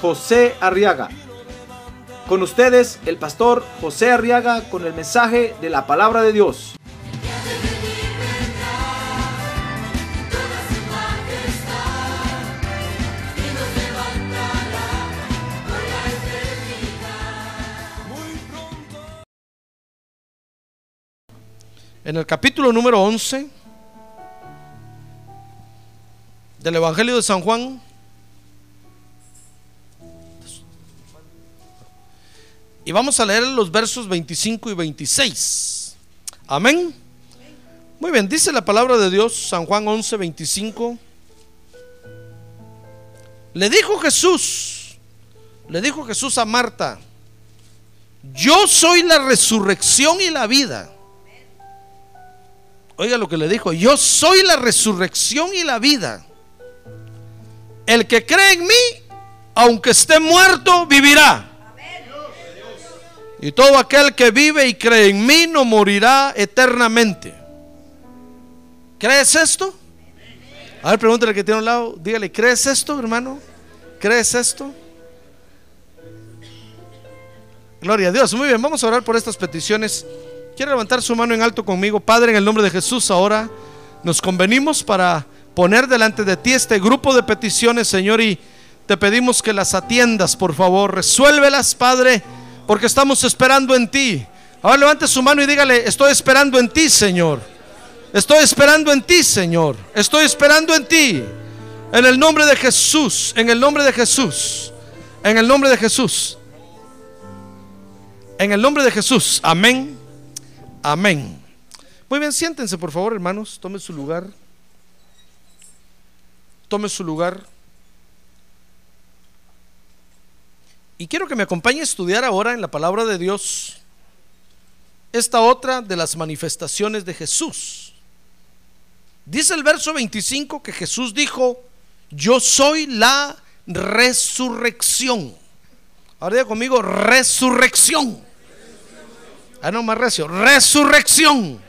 José Arriaga. Con ustedes, el pastor José Arriaga con el mensaje de la palabra de Dios. En el capítulo número 11 del Evangelio de San Juan, y vamos a leer los versos 25 y 26. Amén. Muy bien, dice la palabra de Dios, San Juan 11, 25. Le dijo Jesús, le dijo Jesús a Marta, yo soy la resurrección y la vida. Oiga lo que le dijo, yo soy la resurrección y la vida. El que cree en mí, aunque esté muerto, vivirá. Y todo aquel que vive y cree en mí no morirá eternamente. ¿Crees esto? A ver, pregúntale que tiene a un lado, dígale, ¿crees esto, hermano? ¿Crees esto? Gloria a Dios. Muy bien, vamos a orar por estas peticiones. Quiere levantar su mano en alto conmigo, Padre, en el nombre de Jesús. Ahora nos convenimos para poner delante de ti este grupo de peticiones, Señor, y te pedimos que las atiendas, por favor. Resuélvelas, Padre, porque estamos esperando en ti. Ahora levante su mano y dígale, estoy esperando en ti, Señor. Estoy esperando en ti, Señor. Estoy esperando en ti. En el nombre de Jesús, en el nombre de Jesús, en el nombre de Jesús. En el nombre de Jesús. Amén. Amén. Muy bien, siéntense por favor, hermanos. Tome su lugar. Tome su lugar. Y quiero que me acompañe a estudiar ahora en la palabra de Dios esta otra de las manifestaciones de Jesús. Dice el verso 25 que Jesús dijo, yo soy la resurrección. Ahora diga conmigo, resurrección. Ah, no, más recio. Resurrección.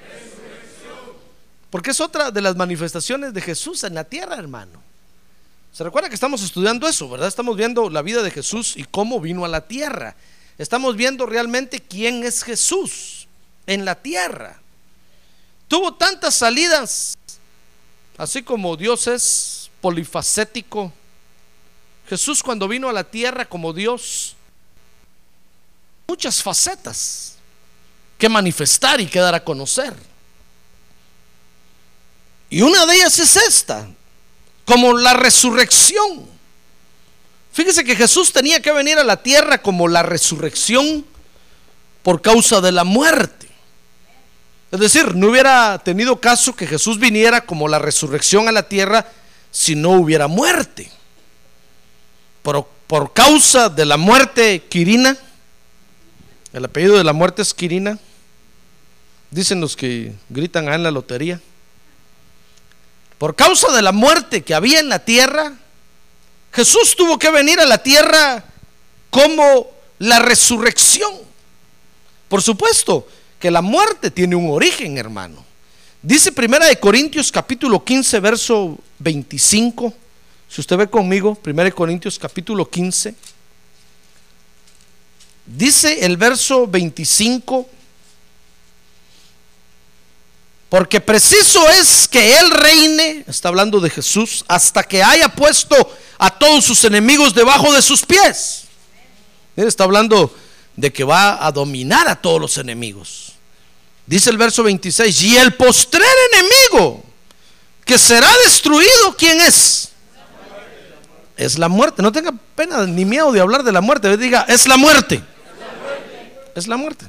Porque es otra de las manifestaciones de Jesús en la tierra, hermano. Se recuerda que estamos estudiando eso, ¿verdad? Estamos viendo la vida de Jesús y cómo vino a la tierra. Estamos viendo realmente quién es Jesús en la tierra. Tuvo tantas salidas, así como Dios es polifacético. Jesús cuando vino a la tierra como Dios, muchas facetas que manifestar y que dar a conocer. Y una de ellas es esta, como la resurrección. Fíjese que Jesús tenía que venir a la tierra como la resurrección por causa de la muerte. Es decir, no hubiera tenido caso que Jesús viniera como la resurrección a la tierra si no hubiera muerte. Por, por causa de la muerte Quirina, el apellido de la muerte es Quirina, dicen los que gritan en la lotería. Por causa de la muerte que había en la tierra, Jesús tuvo que venir a la tierra como la resurrección. Por supuesto que la muerte tiene un origen, hermano. Dice Primera de Corintios capítulo 15, verso 25. Si usted ve conmigo, Primera de Corintios capítulo 15. Dice el verso 25 porque preciso es que Él reine, está hablando de Jesús, hasta que haya puesto a todos sus enemigos debajo de sus pies. Él está hablando de que va a dominar a todos los enemigos. Dice el verso 26, y el postrer enemigo que será destruido, ¿quién es? Es la muerte. No tenga pena ni miedo de hablar de la muerte. Diga, es la muerte. Es la muerte.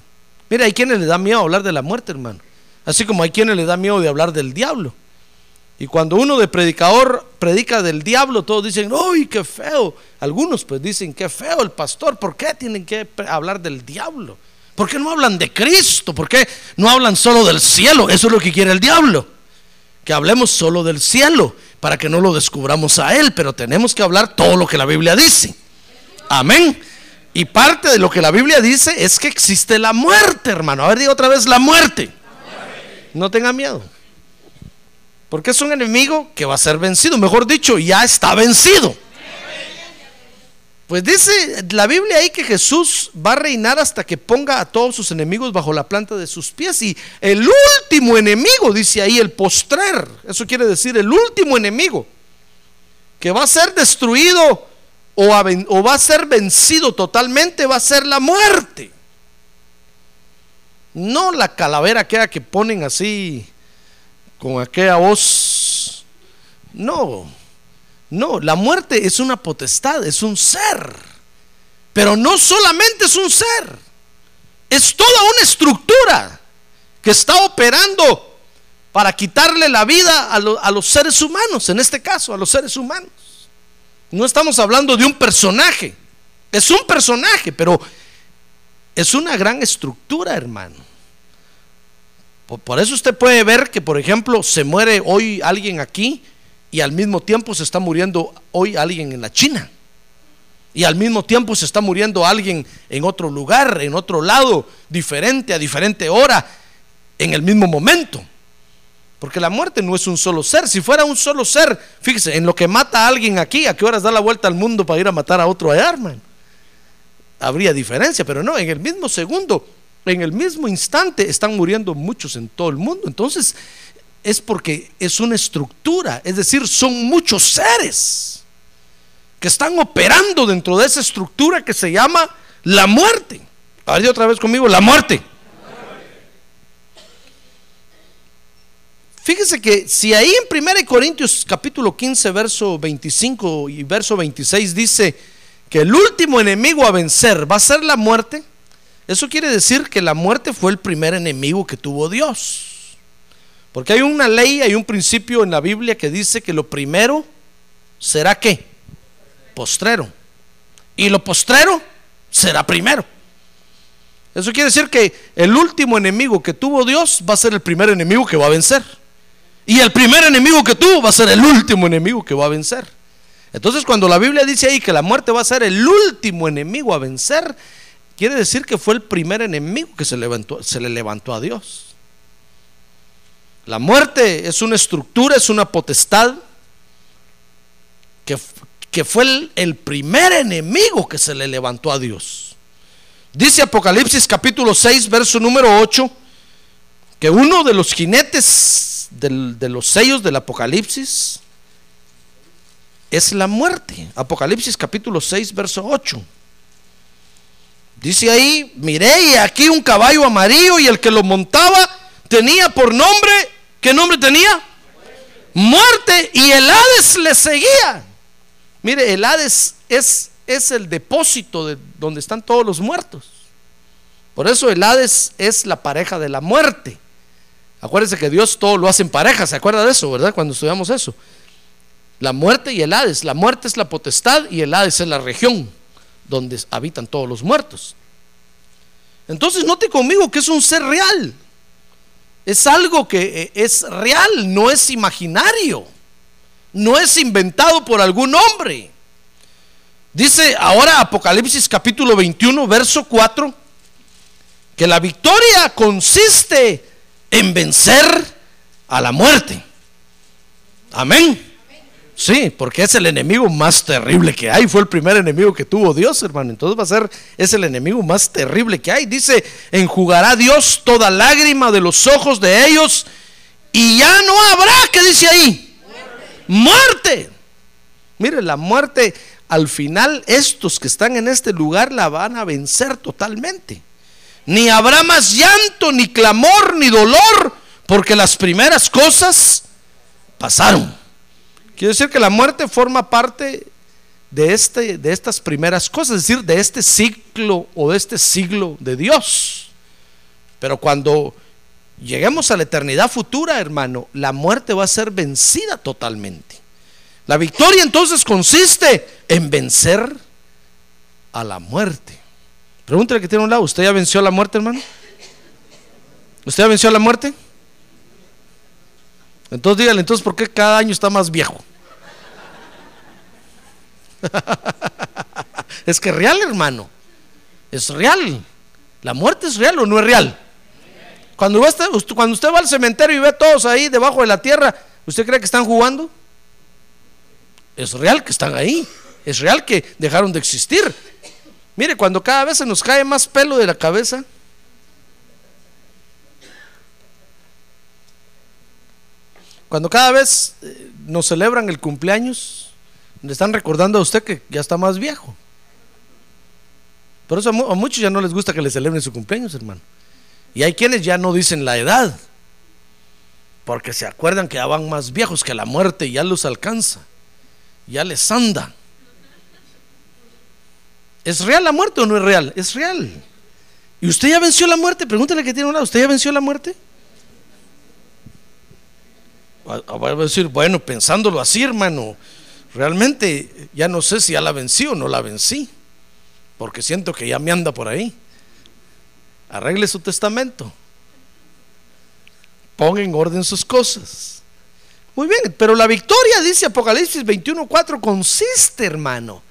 Mira, hay quienes le da miedo hablar de la muerte, hermano. Así como hay quienes le da miedo de hablar del diablo. Y cuando uno de predicador predica del diablo, todos dicen, ¡ay, qué feo! Algunos pues dicen, qué feo el pastor, ¿por qué tienen que hablar del diablo? ¿Por qué no hablan de Cristo? ¿Por qué no hablan solo del cielo? Eso es lo que quiere el diablo. Que hablemos solo del cielo, para que no lo descubramos a Él, pero tenemos que hablar todo lo que la Biblia dice. Amén. Y parte de lo que la Biblia dice es que existe la muerte, hermano. A ver, diga otra vez la muerte. No tenga miedo. Porque es un enemigo que va a ser vencido. Mejor dicho, ya está vencido. Pues dice la Biblia ahí que Jesús va a reinar hasta que ponga a todos sus enemigos bajo la planta de sus pies. Y el último enemigo, dice ahí, el postrer. Eso quiere decir el último enemigo. Que va a ser destruido o, o va a ser vencido totalmente, va a ser la muerte. No la calavera aquella que ponen así con aquella voz. No, no, la muerte es una potestad, es un ser. Pero no solamente es un ser, es toda una estructura que está operando para quitarle la vida a, a, los seres humanos, en este caso, a los seres humanos. No estamos hablando de un personaje, es un personaje, pero es una gran estructura, hermano. Por eso usted puede ver que, por ejemplo, se muere hoy alguien aquí y al mismo tiempo se está muriendo hoy alguien en la China. Y al mismo tiempo se está muriendo alguien en otro lugar, en otro lado, diferente, a diferente hora, en el mismo momento. Porque la muerte no es un solo ser. Si fuera un solo ser, fíjese, en lo que mata a alguien aquí, ¿a qué horas da la vuelta al mundo para ir a matar a otro allá, hermano? Habría diferencia, pero no, en el mismo segundo en el mismo instante están muriendo muchos en todo el mundo. Entonces, es porque es una estructura, es decir, son muchos seres que están operando dentro de esa estructura que se llama la muerte. A otra vez conmigo, la muerte. Fíjese que si ahí en 1 Corintios capítulo 15, verso 25 y verso 26 dice que el último enemigo a vencer va a ser la muerte, eso quiere decir que la muerte fue el primer enemigo que tuvo Dios. Porque hay una ley, hay un principio en la Biblia que dice que lo primero será qué? Postrero. Y lo postrero será primero. Eso quiere decir que el último enemigo que tuvo Dios va a ser el primer enemigo que va a vencer. Y el primer enemigo que tuvo va a ser el último enemigo que va a vencer. Entonces cuando la Biblia dice ahí que la muerte va a ser el último enemigo a vencer, Quiere decir que fue el primer enemigo que se, levantó, se le levantó a Dios. La muerte es una estructura, es una potestad que, que fue el, primer enemigo que se le levantó a Dios. Dice Apocalipsis capítulo 6, verso número 8, que uno de los jinetes de los sellos del Apocalipsis es la muerte. Apocalipsis capítulo 6, verso 8. Dice ahí, miré y aquí un caballo amarillo y el que lo montaba tenía por nombre, ¿qué nombre tenía? Muerte y el Hades le seguía. Mire, el Hades es, es el depósito de donde están todos los muertos. Por eso el Hades es la pareja de la muerte. Acuérdense que Dios todo lo hace en pareja, ¿se acuerda de eso, verdad? Cuando estudiamos eso. La muerte y el Hades. La muerte es la potestad y el Hades es la región donde habitan todos los muertos. Entonces note conmigo que es un ser real. Es algo que eh, es real, no es imaginario. No es inventado por algún hombre. Dice ahora Apocalipsis capítulo 21, verso 4, que la victoria consiste en vencer a la muerte. Amén. Sí, porque es el enemigo más terrible que hay. Fue el primer enemigo que tuvo Dios, hermano. Entonces va a ser, es el enemigo más terrible que hay. Dice, enjugará Dios toda lágrima de los ojos de ellos y ya no habrá, ¿qué dice ahí? Muerte. Mire, la muerte al final, estos que están en este lugar la van a vencer totalmente. Ni habrá más llanto, ni clamor, ni dolor, porque las primeras cosas pasaron. Quiere decir que la muerte forma parte de, este, de estas primeras cosas, es decir, de este ciclo o de este siglo de Dios. Pero cuando lleguemos a la eternidad futura, hermano, la muerte va a ser vencida totalmente. La victoria entonces consiste en vencer a la muerte. Pregúntale que tiene un lado, ¿usted ya venció a la muerte, hermano? ¿Usted ya venció a la muerte? Entonces dígale, entonces, ¿por qué cada año está más viejo? es que es real, hermano. Es real. ¿La muerte es real o no es real? Cuando usted, cuando usted va al cementerio y ve a todos ahí debajo de la tierra, ¿usted cree que están jugando? Es real que están ahí. Es real que dejaron de existir. Mire, cuando cada vez se nos cae más pelo de la cabeza, cuando cada vez eh, nos celebran el cumpleaños, le están recordando a usted que ya está más viejo. Por eso a muchos ya no les gusta que le celebren su cumpleaños, hermano. Y hay quienes ya no dicen la edad, porque se acuerdan que ya van más viejos, que la muerte ya los alcanza, ya les anda. ¿Es real la muerte o no es real? Es real. ¿Y usted ya venció la muerte? Pregúntale que tiene un lado, ¿usted ya venció la muerte? Va a decir, bueno, pensándolo así, hermano, realmente ya no sé si ya la vencí o no la vencí porque siento que ya me anda por ahí. Arregle su testamento. Ponga en orden sus cosas. Muy bien, pero la victoria, dice Apocalipsis 21:4, consiste, hermano,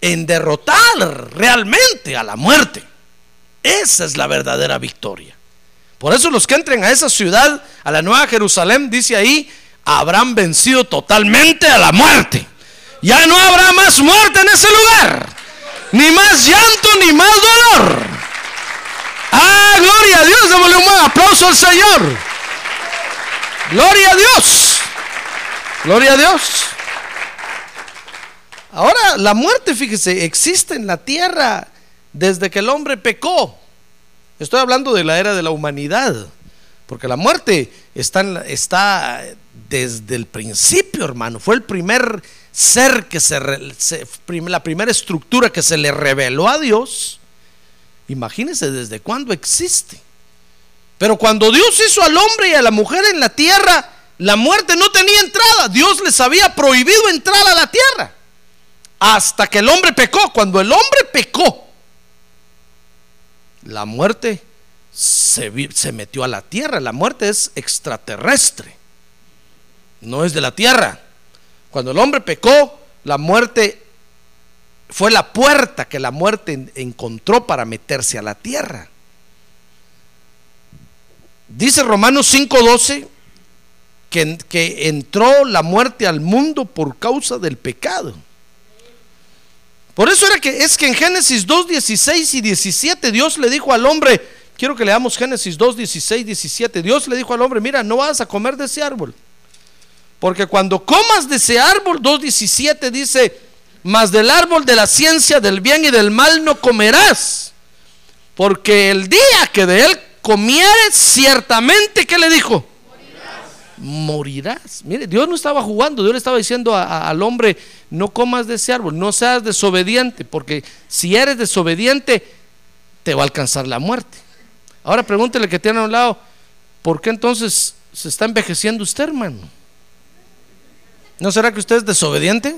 en derrotar realmente a la muerte. Esa es la verdadera victoria. Por eso los que entren a esa ciudad, a la Nueva Jerusalén, dice ahí, habrán vencido totalmente a la muerte. Ya no habrá más muerte en ese lugar ni más llanto, ni más dolor. Ah, gloria a Dios, démosle un buen aplauso al Señor. Gloria a Dios. Gloria a Dios. Ahora, la muerte, fíjese, existe en la tierra desde que el hombre pecó. Estoy hablando de la era de la humanidad, porque la muerte está, desde el principio, hermano. Fue el primer ser que se, la primera estructura que se le reveló a Dios, imagínense desde cuándo existe. Pero cuando Dios hizo al hombre y a la mujer en la tierra, la muerte no tenía entrada. Dios les había prohibido entrar a la tierra. Hasta que el hombre pecó. Cuando el hombre pecó, la muerte se, metió a la tierra. La muerte es extraterrestre. No es de la tierra. Cuando el hombre pecó, la muerte fue la puerta que la muerte encontró para meterse a la tierra. Dice Romanos 5:12 que, que entró la muerte al mundo por causa del pecado. Por eso era que es que en Génesis 2, 16 y 17 Dios le dijo al hombre, quiero que leamos Génesis 2, 16, 17, Dios le dijo al hombre, mira, no vas a comer de ese árbol. Porque cuando comas de ese árbol, 2.17 dice, mas del árbol de la ciencia del bien y del mal no comerás. Porque el día que de él comieres, ciertamente, ¿qué le dijo? Morirás. Mire, Dios no estaba jugando, Dios le estaba diciendo al hombre, no comas de ese árbol, no seas desobediente, porque si eres desobediente, te va a alcanzar la muerte. Ahora pregúntele que tiene a un lado, ¿por qué entonces se está envejeciendo usted, hermano? ¿No será que usted es desobediente?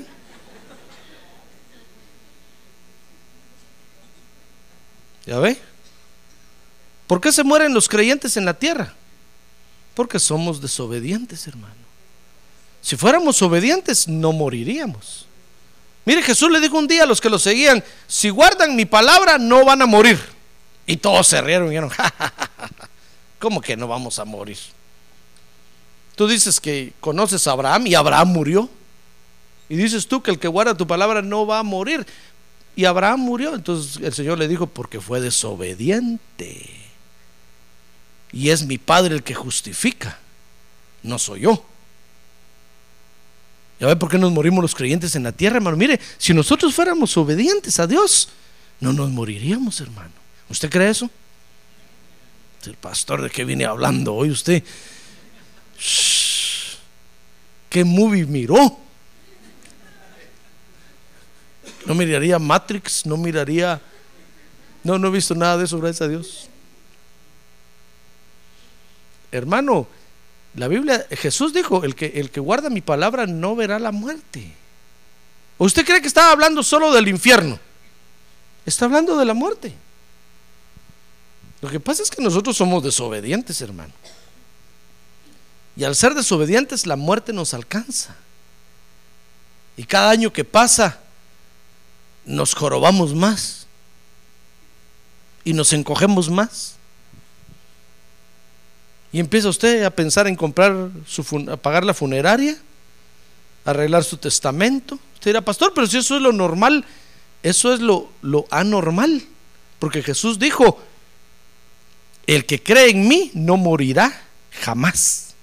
¿Ya ve? ¿Por qué se mueren los creyentes en la tierra? Porque somos desobedientes, hermano. Si fuéramos obedientes, no moriríamos. Mire, Jesús le dijo un día a los que lo seguían, si guardan mi palabra, no van a morir. Y todos se rieron y dijeron, ¿cómo que no vamos a morir? Tú dices que conoces a Abraham y Abraham murió. Y dices tú que el que guarda tu palabra no va a morir. Y Abraham murió. Entonces el Señor le dijo, porque fue desobediente. Y es mi Padre el que justifica, no soy yo. ¿Ya ve por qué nos morimos los creyentes en la tierra, hermano? Mire, si nosotros fuéramos obedientes a Dios, no nos moriríamos, hermano. ¿Usted cree eso? El pastor de qué viene hablando hoy usted. ¿Qué movie miró? No miraría Matrix, no miraría... No, no he visto nada de eso, gracias a Dios. Hermano, la Biblia, Jesús dijo, el que, el que guarda mi palabra no verá la muerte. ¿Usted cree que estaba hablando solo del infierno? Está hablando de la muerte. Lo que pasa es que nosotros somos desobedientes, hermano. Y al ser desobedientes, la muerte nos alcanza. Y cada año que pasa, nos jorobamos más. Y nos encogemos más. Y empieza usted a pensar en comprar su a pagar la funeraria, arreglar su testamento. Usted dirá, pastor, pero si eso es lo normal, eso es lo, anormal. Porque Jesús dijo, el que cree en mí no morirá jamás.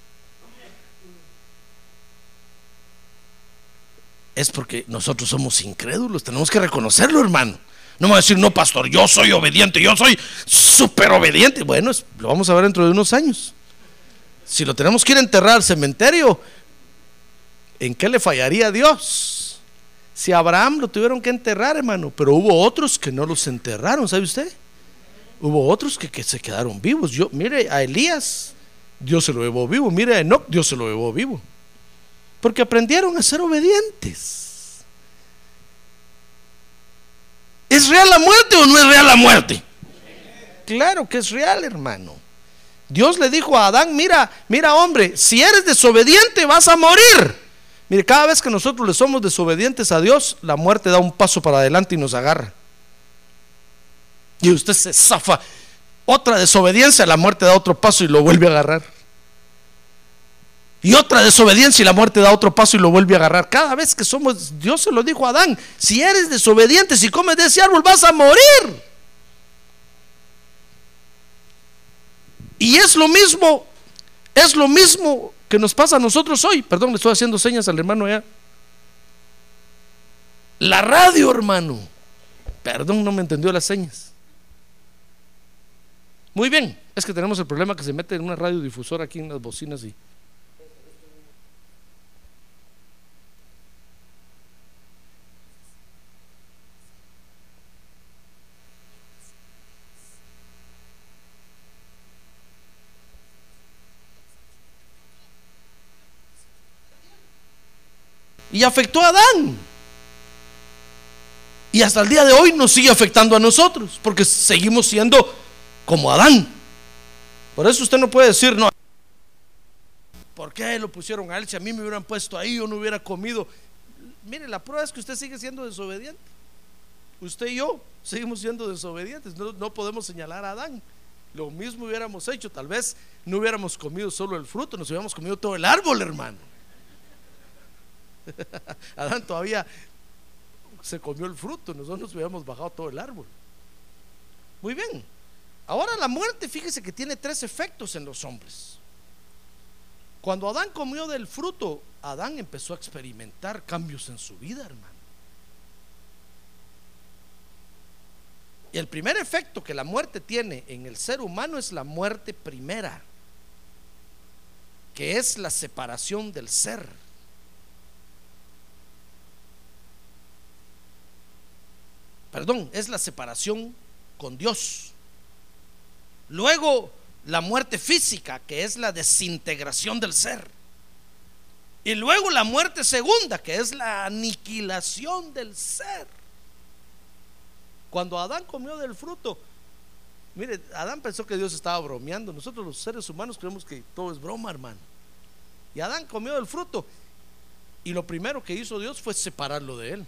Es porque nosotros somos incrédulos, tenemos que reconocerlo, hermano. No me va a decir, no, pastor, yo soy obediente, yo soy súper obediente. Bueno, lo vamos a ver dentro de unos años. Si lo tenemos que ir a enterrar al cementerio, ¿en qué le fallaría a Dios? Si Abraham lo tuvieron que enterrar, hermano, pero hubo otros que no los enterraron, ¿sabe usted? Hubo otros que, se quedaron vivos. Yo, mire, a Elías, Dios se lo llevó vivo. Mire a Enoch, Dios se lo llevó vivo. Porque aprendieron a ser obedientes. ¿Es real la muerte o no es real la muerte? Claro que es real, hermano. Dios le dijo a Adán, mira, mira hombre, si eres desobediente vas a morir. Mire, cada vez que nosotros le somos desobedientes a Dios, la muerte da un paso para adelante y nos agarra. Y usted se zafa. Otra desobediencia, la muerte da otro paso y lo vuelve a agarrar. Y otra desobediencia y la muerte da otro paso y lo vuelve a agarrar. Cada vez que somos, Dios se lo dijo a Adán, si eres desobediente, si comes de ese árbol vas a morir. Y es lo mismo, es lo mismo que nos pasa a nosotros hoy. Perdón, le estoy haciendo señas al hermano allá. La radio, hermano. Perdón, no me entendió las señas. Muy bien, es que tenemos el problema que se mete en una radiodifusora aquí en las bocinas y y afectó a Adán. Y hasta el día de hoy nos sigue afectando a nosotros, porque seguimos siendo como Adán. Por eso usted no puede decir, no, ¿por qué lo pusieron a él? Si a mí me hubieran puesto ahí, yo no hubiera comido. Mire, la prueba es que usted sigue siendo desobediente. Usted y yo seguimos siendo desobedientes. No, no podemos señalar a Adán. Lo mismo hubiéramos hecho. Tal vez no hubiéramos comido solo el fruto, nos hubiéramos comido todo el árbol, hermano. Adán todavía se comió el fruto, nosotros nos hubiéramos bajado todo el árbol. Muy bien. Ahora la muerte, fíjese que tiene tres efectos en los hombres. Cuando Adán comió del fruto, Adán empezó a experimentar cambios en su vida, hermano. Y el primer efecto que la muerte tiene en el ser humano es la muerte primera, que es la separación del ser. Perdón, es la separación con Dios. Luego la muerte física, que es la desintegración del ser. Y luego la muerte segunda, que es la aniquilación del ser. Cuando Adán comió del fruto, mire, Adán pensó que Dios estaba bromeando. Nosotros los seres humanos creemos que todo es broma, hermano. Y Adán comió del fruto. Y lo primero que hizo Dios fue separarlo de él.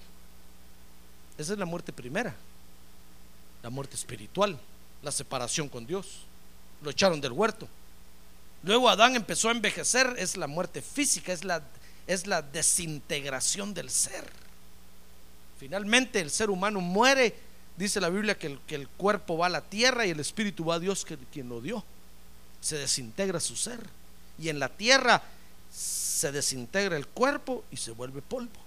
Esa es la muerte primera, la muerte espiritual, la separación con Dios. Lo echaron del huerto. Luego Adán empezó a envejecer, es la muerte física, es la, es la desintegración del ser. Finalmente el ser humano muere, dice la Biblia que el, que el cuerpo va a la tierra y el espíritu va a Dios que, quien lo dio. Se desintegra su ser. Y en la tierra se desintegra el cuerpo y se vuelve polvo.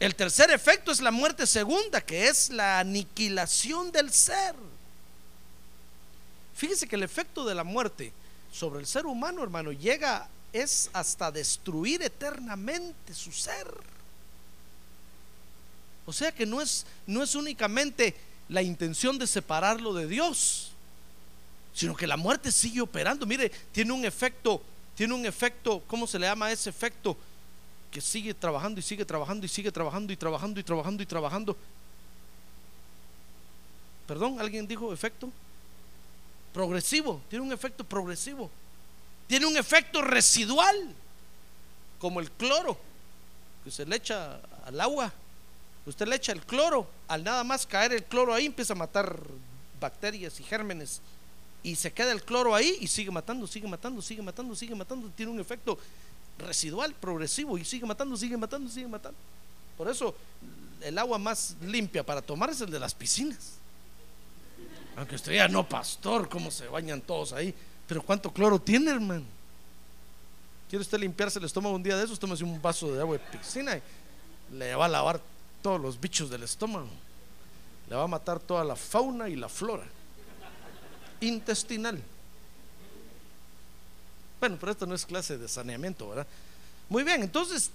El tercer efecto es la muerte segunda, que es la aniquilación del ser. Fíjese que el efecto de la muerte sobre el ser humano, hermano, llega es hasta destruir eternamente su ser. O sea que no es, no es únicamente la intención de separarlo de Dios, sino que la muerte sigue operando. Mire, tiene un efecto, tiene un efecto, ¿cómo se le llama ese efecto? Que sigue trabajando y sigue trabajando y sigue trabajando y trabajando y trabajando y trabajando. Perdón, ¿alguien dijo efecto? Progresivo, tiene un efecto progresivo. Tiene un efecto residual, como el cloro, que se le echa al agua. Usted le echa el cloro, al nada más caer el cloro ahí empieza a matar bacterias y gérmenes. Y se queda el cloro ahí y sigue matando, sigue matando, sigue matando, sigue matando. Tiene un efecto residual, progresivo y sigue matando, sigue matando, sigue matando. Por eso el agua más limpia para tomar es el de las piscinas. Aunque usted diga, no, pastor, cómo se bañan todos ahí. Pero ¿cuánto cloro tiene, hermano? ¿Quiere usted limpiarse el estómago un día de esos? Tómese un vaso de agua de piscina y le va a lavar todos los bichos del estómago. Le va a matar toda la fauna y la flora intestinal. Bueno, pero esto no es clase de saneamiento, ¿verdad? Muy bien, entonces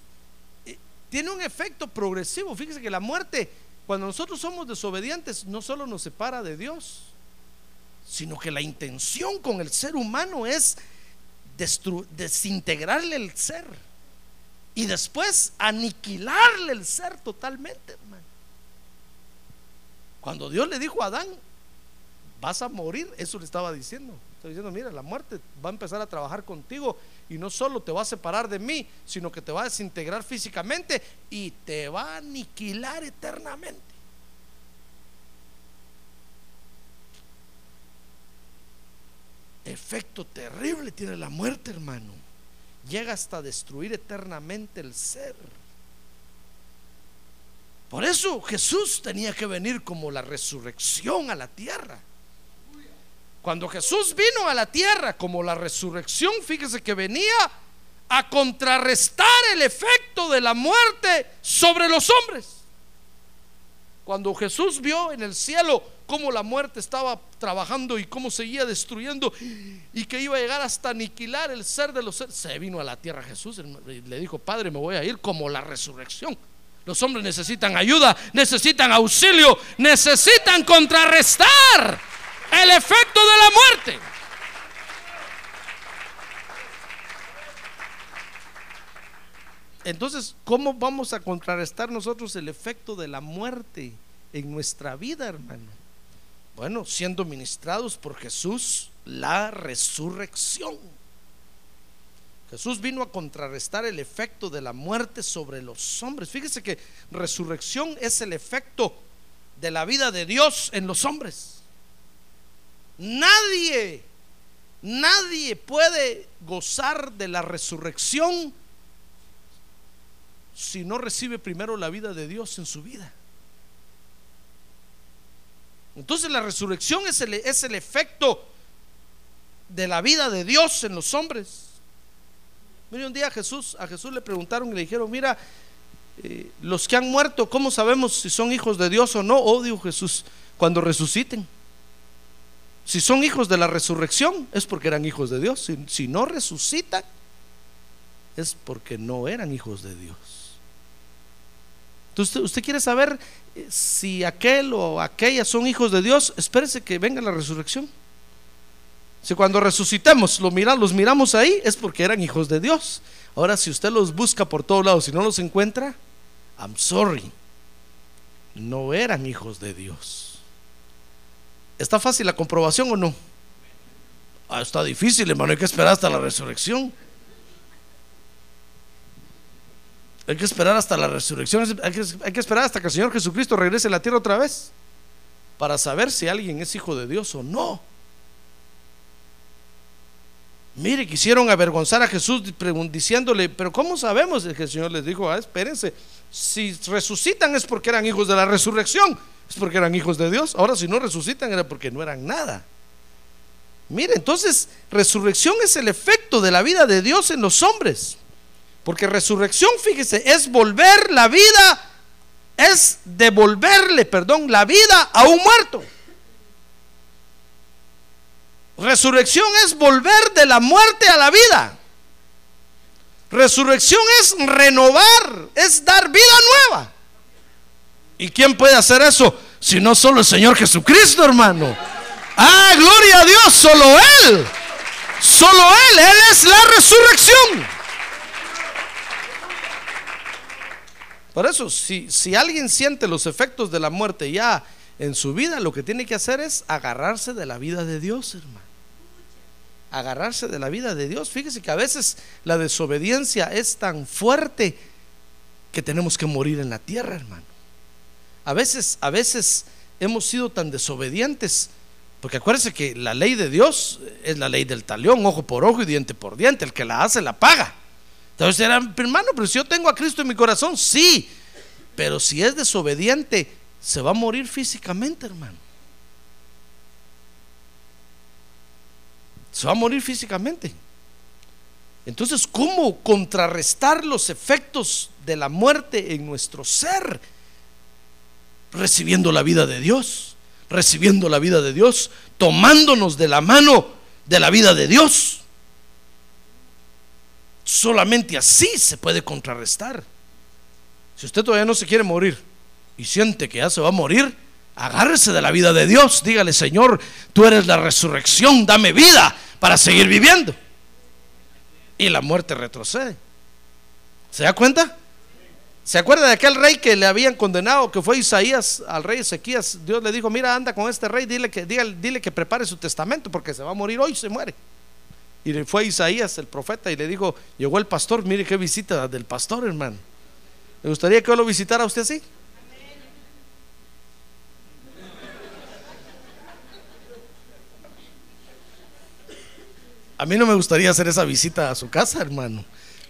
eh, tiene un efecto progresivo. Fíjese que la muerte, cuando nosotros somos desobedientes, no solo nos separa de Dios, sino que la intención con el ser humano es desintegrarle el ser y después aniquilarle el ser totalmente, hermano. Cuando Dios le dijo a Adán, vas a morir, eso le estaba diciendo. Está diciendo, mira, la muerte va a empezar a trabajar contigo y no solo te va a separar de mí, sino que te va a desintegrar físicamente y te va a aniquilar eternamente. Efecto terrible tiene la muerte, hermano. Llega hasta destruir eternamente el ser. Por eso Jesús tenía que venir como la resurrección a la tierra. Cuando Jesús vino a la tierra como la resurrección, fíjese que venía a contrarrestar el efecto de la muerte sobre los hombres. Cuando Jesús vio en el cielo cómo la muerte estaba trabajando y cómo seguía destruyendo y que iba a llegar hasta aniquilar el ser de los seres, se vino a la tierra Jesús y le dijo, Padre, me voy a ir como la resurrección. Los hombres necesitan ayuda, necesitan auxilio, necesitan contrarrestar el efecto de la muerte. Entonces, ¿cómo vamos a contrarrestar nosotros el efecto de la muerte en nuestra vida, hermano? Bueno, siendo ministrados por Jesús, la resurrección. Jesús vino a contrarrestar el efecto de la muerte sobre los hombres. Fíjese que resurrección es el efecto de la vida de Dios en los hombres. Nadie, nadie puede gozar de la resurrección si no recibe primero la vida de Dios en su vida. Entonces la resurrección es el, es el efecto de la vida de Dios en los hombres. Mire, un día a Jesús, a Jesús le preguntaron y le dijeron, mira, eh, los que han muerto, ¿cómo sabemos si son hijos de Dios o no? Oh, dijo Jesús, cuando resuciten. Si son hijos de la resurrección, es porque eran hijos de Dios. Si, no resucitan, es porque no eran hijos de Dios. Entonces, usted quiere saber eh, si aquel o aquella son hijos de Dios, espérese que venga la resurrección. Si cuando resucitemos los, los miramos ahí, es porque eran hijos de Dios. Ahora, si usted los busca por todos lados y no los encuentra, I'm sorry, no eran hijos de Dios. ¿Está fácil la comprobación o no? Ah, está difícil, hermano, hay que esperar hasta la resurrección. Hay que esperar hasta la resurrección, hay que, esperar hasta que el Señor Jesucristo regrese a la tierra otra vez para saber si alguien es hijo de Dios o no. Mire, quisieron avergonzar a Jesús diciéndole, pero ¿cómo sabemos? que el Señor les dijo, ah, espérense, si resucitan es porque eran hijos de la resurrección es porque eran hijos de Dios. Ahora si no resucitan era porque no eran nada. Mire, entonces resurrección es el efecto de la vida de Dios en los hombres. Porque resurrección, fíjese, es volver la vida, es devolverle, perdón, la vida a un muerto. Resurrección es volver de la muerte a la vida. Resurrección es renovar, es dar vida nueva. ¿Y quién puede hacer eso? Si no solo el Señor Jesucristo, hermano. Ah, gloria a Dios, solo Él. Solo Él, Él es la resurrección. Por eso, si, si alguien siente los efectos de la muerte ya en su vida, lo que tiene que hacer es agarrarse de la vida de Dios, hermano. Agarrarse de la vida de Dios. Fíjese que a veces la desobediencia es tan fuerte que tenemos que morir en la tierra, hermano. A veces, a veces hemos sido tan desobedientes, porque acuérdese que la ley de Dios es la ley del talión, ojo por ojo y diente por diente. El que la hace, la paga. Entonces dirán, hermano, pero si yo tengo a Cristo en mi corazón, sí. Pero si es desobediente, se va a morir físicamente, hermano. Se va a morir físicamente. Entonces, ¿cómo contrarrestar los efectos de la muerte en nuestro ser? Recibiendo la vida de Dios, recibiendo la vida de Dios, tomándonos de la mano de la vida de Dios. Solamente así se puede contrarrestar. Si usted todavía no se quiere morir y siente que ya se va a morir, agárrese de la vida de Dios. Dígale, Señor, tú eres la resurrección, dame vida para seguir viviendo. Y la muerte retrocede. ¿Se da cuenta? ¿Se acuerda de aquel rey que le habían condenado, que fue Isaías al rey Ezequías? Dios le dijo, mira, anda con este rey, dile que, dile que prepare su testamento porque se va a morir hoy, se muere. Y fue Isaías, el profeta, y le dijo, llegó el pastor, mire qué visita del pastor, hermano. ¿Le gustaría que yo lo visitara a usted así? A mí no me gustaría hacer esa visita a su casa, hermano.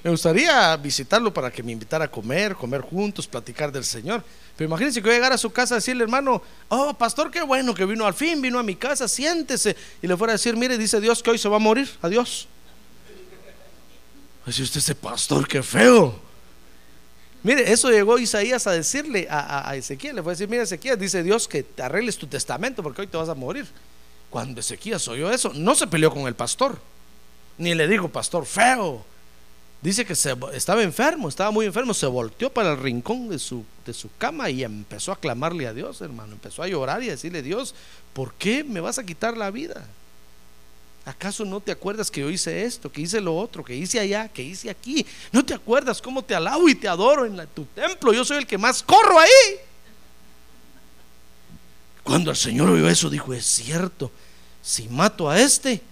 Me gustaría visitarlo para que me invitara a comer, comer juntos, platicar del Señor. Pero imagínense que yo llegara a su casa a decirle, hermano, oh, pastor, qué bueno que vino al fin, vino a mi casa, siéntese. Y le fuera a decir, mire, dice Dios que hoy se va a morir, adiós. Dice usted, ese pastor, qué feo. Mire, eso llegó Isaías a decirle a, Ezequiel. Le fue a decir, mire, Ezequiel, dice Dios que te arregles tu testamento porque hoy te vas a morir. Cuando Ezequiel oyó eso, no se peleó con el pastor, ni le dijo, pastor, feo Dice que se, estaba enfermo, estaba muy enfermo, se volteó para el rincón de su, de su cama y empezó a clamarle a Dios, hermano. Empezó a llorar y a decirle, Dios, ¿por qué me vas a quitar la vida? ¿Acaso no te acuerdas que yo hice esto, que hice lo otro, que hice allá, que hice aquí? ¿No te acuerdas cómo te alabo y te adoro en tu templo? Yo soy el que más corro ahí. Cuando el Señor oyó eso, dijo, es cierto, si mato a este,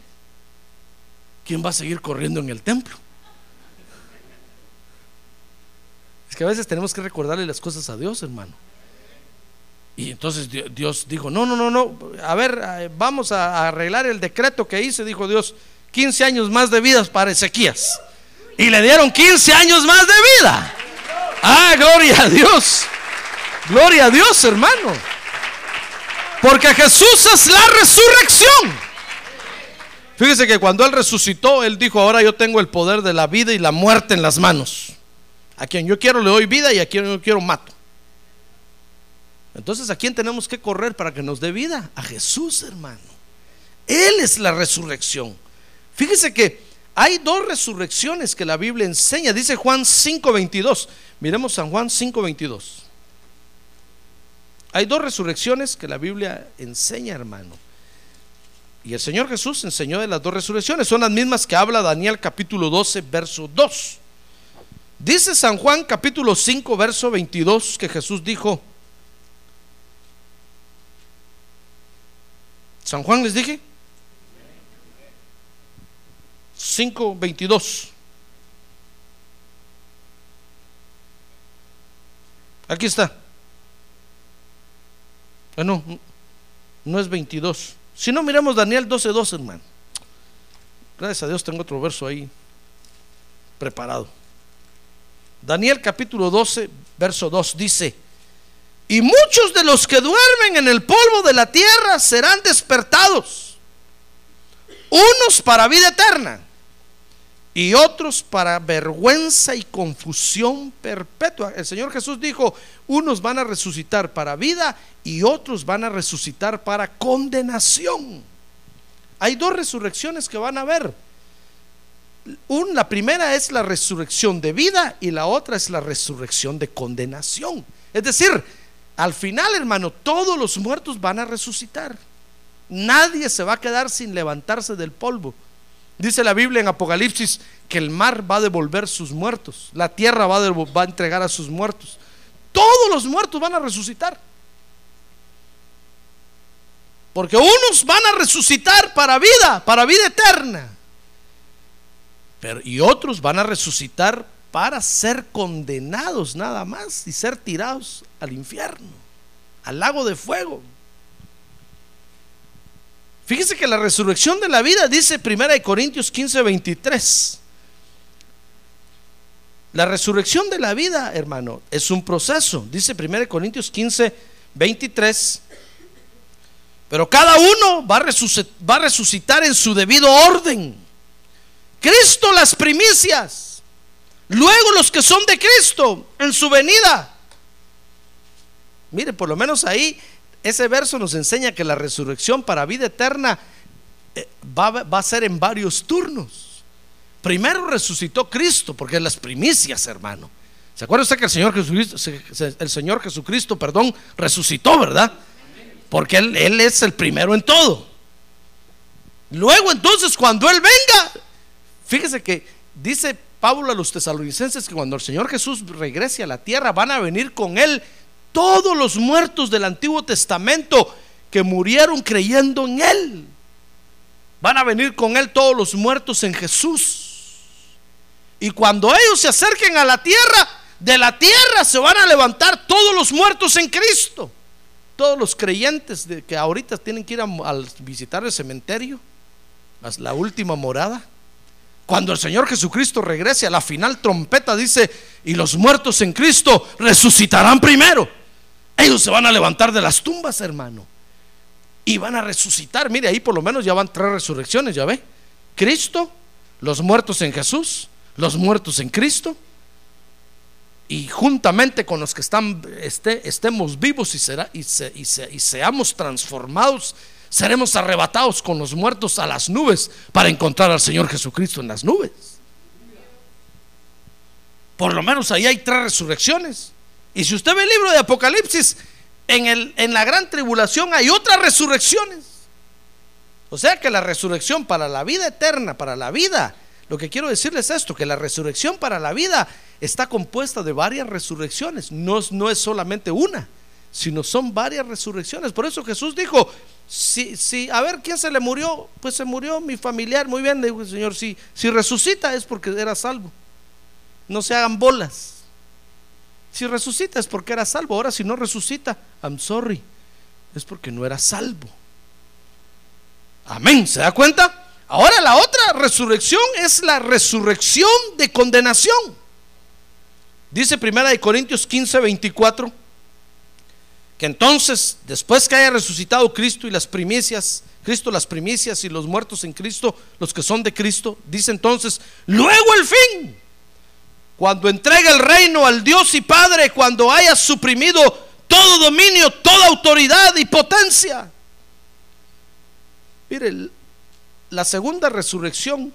¿quién va a seguir corriendo en el templo? Es que a veces tenemos que recordarle las cosas a Dios, hermano. Y entonces Dios dijo, no, no, no, no, a ver, eh, vamos a arreglar el decreto que hice, dijo Dios, 15 años más de vida para Ezequías. Y le dieron 15 años más de vida. Ah, gloria a Dios. Gloria a Dios, hermano. Porque Jesús es la resurrección. Fíjese que cuando Él resucitó, Él dijo, ahora yo tengo el poder de la vida y la muerte en las manos. A quien yo quiero le doy vida y a quien yo quiero mato. Entonces, ¿a quién tenemos que correr para que nos dé vida? A Jesús, hermano. Él es la resurrección. Fíjese que hay dos resurrecciones que la Biblia enseña. Dice Juan 5:22. Miremos San Juan 5:22. Hay dos resurrecciones que la Biblia enseña, hermano. Y el Señor Jesús enseñó de las dos resurrecciones. Son las mismas que habla Daniel capítulo 12, verso 2. Dice San Juan capítulo 5, verso 22 que Jesús dijo, San Juan les dije, 5, 22. Aquí está. Bueno, no es 22. Si no, miramos Daniel 12, 12, hermano. Gracias a Dios tengo otro verso ahí preparado. Daniel capítulo 12, verso 2 dice, y muchos de los que duermen en el polvo de la tierra serán despertados, unos para vida eterna y otros para vergüenza y confusión perpetua. El Señor Jesús dijo, unos van a resucitar para vida y otros van a resucitar para condenación. Hay dos resurrecciones que van a haber la primera es la resurrección de vida y la otra es la resurrección de condenación. Es decir, al final, hermano, todos los muertos van a resucitar. Nadie se va a quedar sin levantarse del polvo. Dice la Biblia en Apocalipsis que el mar va a devolver sus muertos, la tierra va a, entregar a sus muertos. Todos los muertos van a resucitar. Porque unos van a resucitar para vida, para vida eterna. Y otros van a resucitar para ser condenados nada más y ser tirados al infierno, al lago de fuego. Fíjese que la resurrección de la vida dice 1 Corintios 15, 23. La resurrección de la vida, hermano, es un proceso. Dice 1 Corintios 15, 23. Pero cada uno va va a resucitar en su debido orden. Cristo las primicias. Luego los que son de Cristo en su venida. Mire, por lo menos ahí ese verso nos enseña que la resurrección para vida eterna eh, va, a ser en varios turnos. Primero resucitó Cristo, porque es las primicias, hermano. ¿Se acuerda usted que el Señor Jesucristo, el Señor Jesucristo, perdón, resucitó, verdad? Porque él es el primero en todo. Luego entonces cuando Él venga, fíjese que dice Pablo a los tesalonicenses que cuando el Señor Jesús regrese a la tierra van a venir con Él todos los muertos del Antiguo Testamento que murieron creyendo en Él. Van a venir con Él todos los muertos en Jesús. Y cuando ellos se acerquen a la tierra, de la tierra se van a levantar todos los muertos en Cristo todos los creyentes de que ahorita tienen que ir a, visitar el cementerio, a la última morada. Cuando el Señor Jesucristo regrese a la final trompeta, dice, y los muertos en Cristo resucitarán primero. Ellos se van a levantar de las tumbas, hermano. Y van a resucitar. Mire, ahí por lo menos ya van tres resurrecciones, ya ve. Cristo, los muertos en Jesús, los muertos en Cristo y juntamente con los que están, este, estemos vivos y, será, y, se- y se- y seamos transformados, seremos arrebatados con los muertos a las nubes para encontrar al Señor Jesucristo en las nubes. Por lo menos ahí hay tres resurrecciones. Y si usted ve el libro de Apocalipsis, en, el, en la gran tribulación hay otras resurrecciones. O sea que la resurrección para la vida eterna, para la vida, lo que quiero decirles es esto, que la resurrección para la vida está compuesta de varias resurrecciones, no, no es solamente una, sino son varias resurrecciones. Por eso Jesús dijo, si, si, a ver, ¿quién se le murió? Pues se murió mi familiar, muy bien, le dijo el Señor, si, si resucita es porque era salvo, no se hagan bolas. Si resucita es porque era salvo, ahora si no resucita, I'm sorry, es porque no era salvo. Amén, ¿se da cuenta? Ahora la otra resurrección es la resurrección de condenación. Dice Primera de Corintios 15, 24, que entonces, después que haya resucitado Cristo y las primicias, Cristo las primicias y los muertos en Cristo, los que son de Cristo, dice entonces, luego el fin, cuando entregue el reino al Dios y Padre, cuando haya suprimido todo dominio, toda autoridad y potencia. Mire, la segunda resurrección,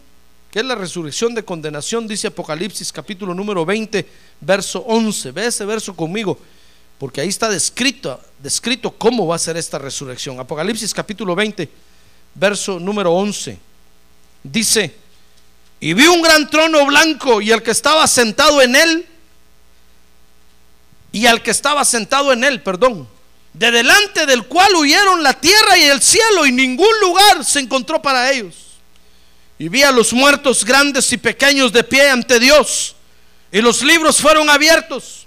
que es la resurrección de condenación, dice Apocalipsis capítulo número 20, verso 11. Ve ese verso conmigo, porque ahí está descrito, descrito cómo va a ser esta resurrección. Apocalipsis capítulo 20, verso número 11. Dice, y vi un gran trono blanco y el que estaba sentado en él, y al que estaba sentado en él, perdón, de delante del cual huyeron la tierra y el cielo y ningún lugar se encontró para ellos. Y vi a los muertos grandes y pequeños de pie ante Dios. Y los libros fueron abiertos.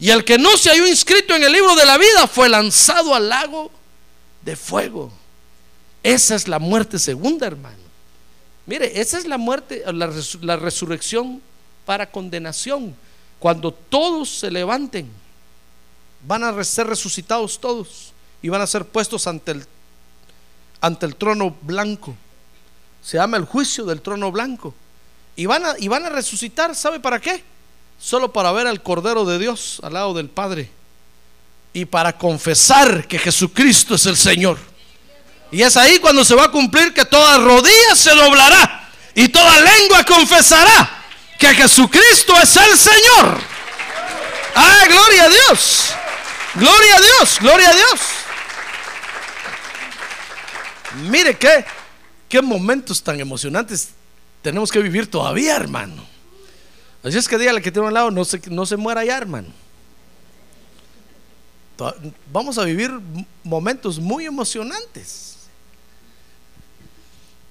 Y el que no se halló inscrito en el libro de la vida fue lanzado al lago de fuego. Esa es la muerte segunda, hermano. Mire, esa es la muerte, la, la resurrección para condenación. Cuando todos se levanten, van a ser resucitados todos y van a ser puestos ante el, ante el trono blanco. Se llama el juicio del trono blanco. Y van a, y van a resucitar, ¿sabe para qué? Solo para ver al Cordero de Dios al lado del Padre. Y para confesar que Jesucristo es el Señor. Y es ahí cuando se va a cumplir que toda rodilla se doblará y toda lengua confesará que Jesucristo es el Señor. Ah, gloria a Dios. Gloria a Dios, gloria a Dios. Mire qué, qué momentos tan emocionantes tenemos que vivir todavía, hermano. Así es que dígale que tiene un lado, no se, no se muera ya, hermano. Vamos a vivir momentos muy emocionantes.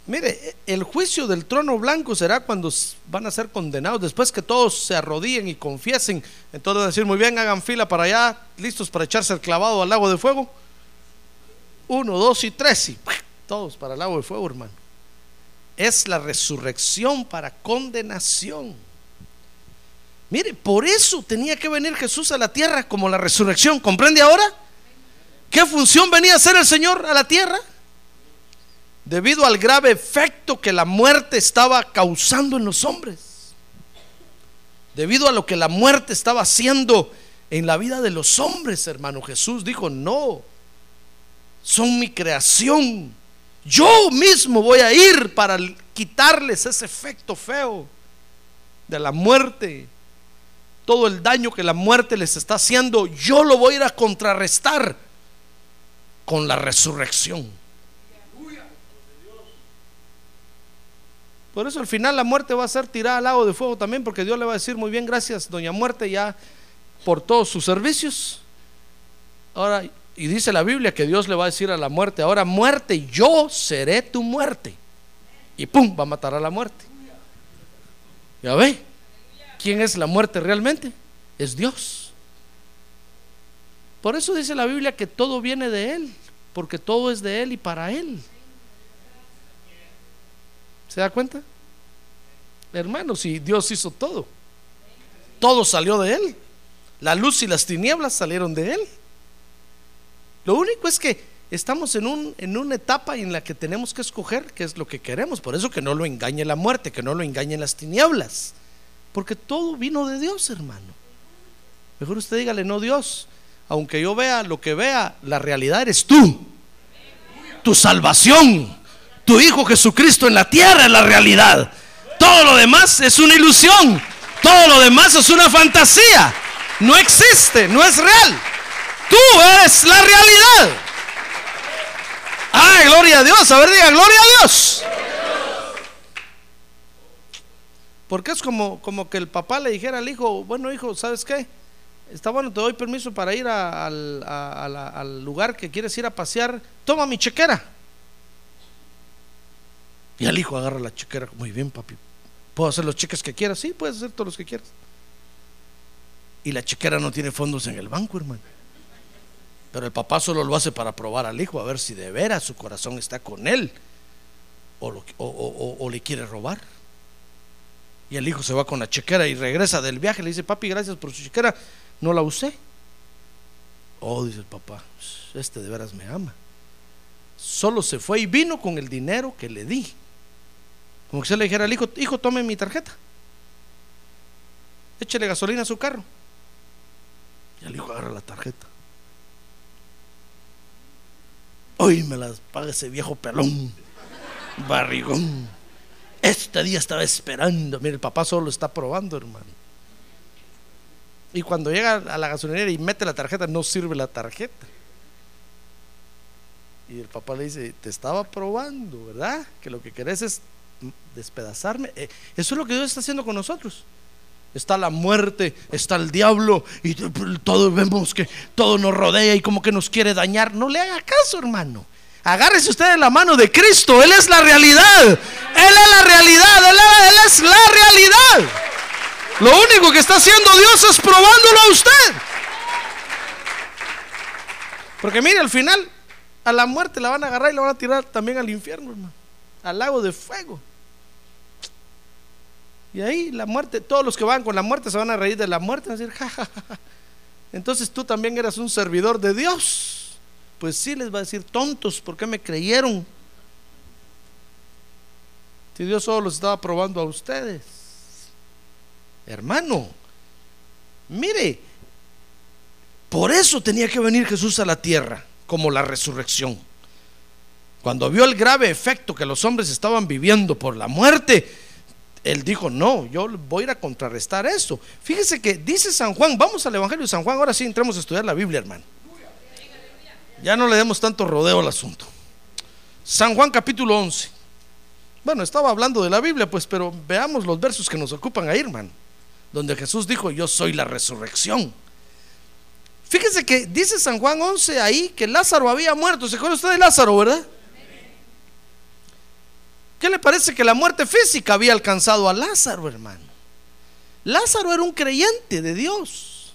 Mire, el juicio del trono blanco será cuando van a ser condenados, después que todos se arrodillen y confiesen. Entonces decir, muy bien, hagan fila para allá, listos para echarse el clavado al lago de fuego. Uno, dos y tres, y todos para el lago de fuego, hermano. Es la resurrección para condenación. Mire, por eso tenía que venir Jesús a la tierra como la resurrección. ¿Comprende ahora? ¿Qué función venía a hacer el Señor a la tierra? debido al grave efecto que la muerte estaba causando en los hombres, debido a lo que la muerte estaba haciendo en la vida de los hombres, hermano Jesús dijo, no, son mi creación, yo mismo voy a ir para quitarles ese efecto feo de la muerte, todo el daño que la muerte les está haciendo, yo lo voy a ir a contrarrestar con la resurrección. Por eso al final la muerte va a ser tirada al lago de fuego también, porque Dios le va a decir muy bien, gracias, doña muerte, ya por todos sus servicios. Ahora, y dice la Biblia que Dios le va a decir a la muerte, ahora muerte, yo seré tu muerte. Y pum, va a matar a la muerte. Ya ve, ¿quién es la muerte realmente? Es Dios. Por eso dice la Biblia que todo viene de Él, porque todo es de Él y para Él. ¿Se da cuenta? Hermano, si Dios hizo todo, todo salió de Él. La luz y las tinieblas salieron de Él. Lo único es que estamos en, un, en una etapa en la que tenemos que escoger qué es lo que queremos. Por eso que no lo engañe la muerte, que no lo engañen las tinieblas. Porque todo vino de Dios, hermano. Mejor usted dígale, no Dios. Aunque yo vea lo que vea, la realidad eres tú. Tu salvación tu Hijo Jesucristo en la tierra es la realidad. Todo lo demás es una ilusión. Todo lo demás es una fantasía. No existe, no es real. Tú eres la realidad. Ay, gloria a Dios. A ver, diga, gloria a Dios. Porque es como, como que el papá le dijera al hijo, bueno hijo, ¿sabes qué? Está bueno, te doy permiso para ir al, lugar que quieres ir a pasear. Toma mi chequera. Y al hijo agarra la chequera, muy bien papi, ¿puedo hacer los cheques que quieras? Sí, puedes hacer todos los que quieras. Y la chequera no tiene fondos en el banco, hermano. Pero el papá solo lo hace para probar al hijo, a ver si de veras su corazón está con él o, o le quiere robar. Y el hijo se va con la chequera y regresa del viaje. Le dice, papi, gracias por su chequera. No la usé. Oh, dice el papá, este de veras me ama. Solo se fue y vino con el dinero que le di. Como que se le dijera al hijo, hijo, tome mi tarjeta. Échele gasolina a su carro. Y el hijo agarra la tarjeta. Hoy me las paga ese viejo pelón, barrigón. Este día estaba esperando. Mire, el papá solo está probando, hermano. Y cuando llega a la gasolinera y mete la tarjeta, no sirve la tarjeta. Y el papá le dice, te estaba probando, ¿verdad? Que lo que querés es despedazarme. Eh, eso es lo que Dios está haciendo con nosotros. Está la muerte, está el diablo y todo vemos que todo nos rodea y como que nos quiere dañar. No le haga caso, hermano. Agárrese usted en la mano de Cristo. Él es la realidad. Él es la realidad. Él, es la realidad. Lo único que está haciendo Dios es probándolo a usted. Porque mire, al final a la muerte la van a agarrar y la van a tirar también al infierno, hermano. Al lago de fuego. Y ahí la muerte, todos los que van con la muerte se van a reír de la muerte, van a decir, Entonces tú también eras un servidor de Dios. Pues sí les va a decir, tontos, ¿por qué me creyeron? Si Dios solo los estaba probando a ustedes. Hermano, mire, por eso tenía que venir Jesús a la tierra, como la resurrección. Cuando vio el grave efecto que los hombres estaban viviendo por la muerte, él dijo, no, yo voy a ir a contrarrestar esto. Fíjese que dice San Juan, vamos al Evangelio de San Juan, ahora sí entremos a estudiar la Biblia, hermano. Ya no le demos tanto rodeo al asunto. San Juan capítulo 11. Bueno, estaba hablando de la Biblia, pues, pero veamos los versos que nos ocupan ahí, hermano. Donde Jesús dijo, yo soy la resurrección. Fíjese que dice San Juan 11 ahí que Lázaro había muerto. ¿Se acuerda usted de Lázaro, verdad? ¿Qué le parece que la muerte física había alcanzado a Lázaro, hermano? Lázaro era un creyente de Dios.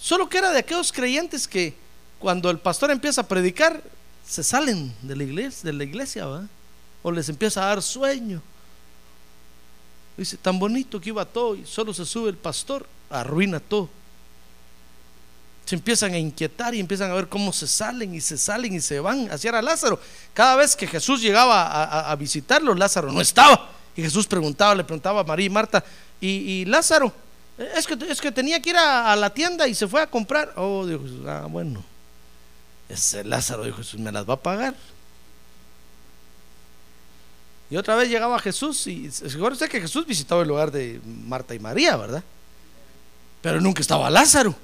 Solo que era de aquellos creyentes que cuando el pastor empieza a predicar, se salen de la iglesia, de la iglesia o les empieza a dar sueño. Dice, tan bonito que iba todo y solo se sube el pastor, arruina todo se empiezan a inquietar y empiezan a ver cómo se salen y se salen y se van. Así era Lázaro. Cada vez que Jesús llegaba a, visitarlo, Lázaro no estaba. Y Jesús preguntaba, le preguntaba a María y Marta, y, Lázaro, es que, tenía que ir a, la tienda y se fue a comprar. Oh, Jesús, ah, bueno. Lázaro, dijo Jesús, me las va a pagar. Y otra vez llegaba Jesús y seguro usted que Jesús visitaba el lugar de Marta y María, ¿verdad? Pero nunca estaba Lázaro.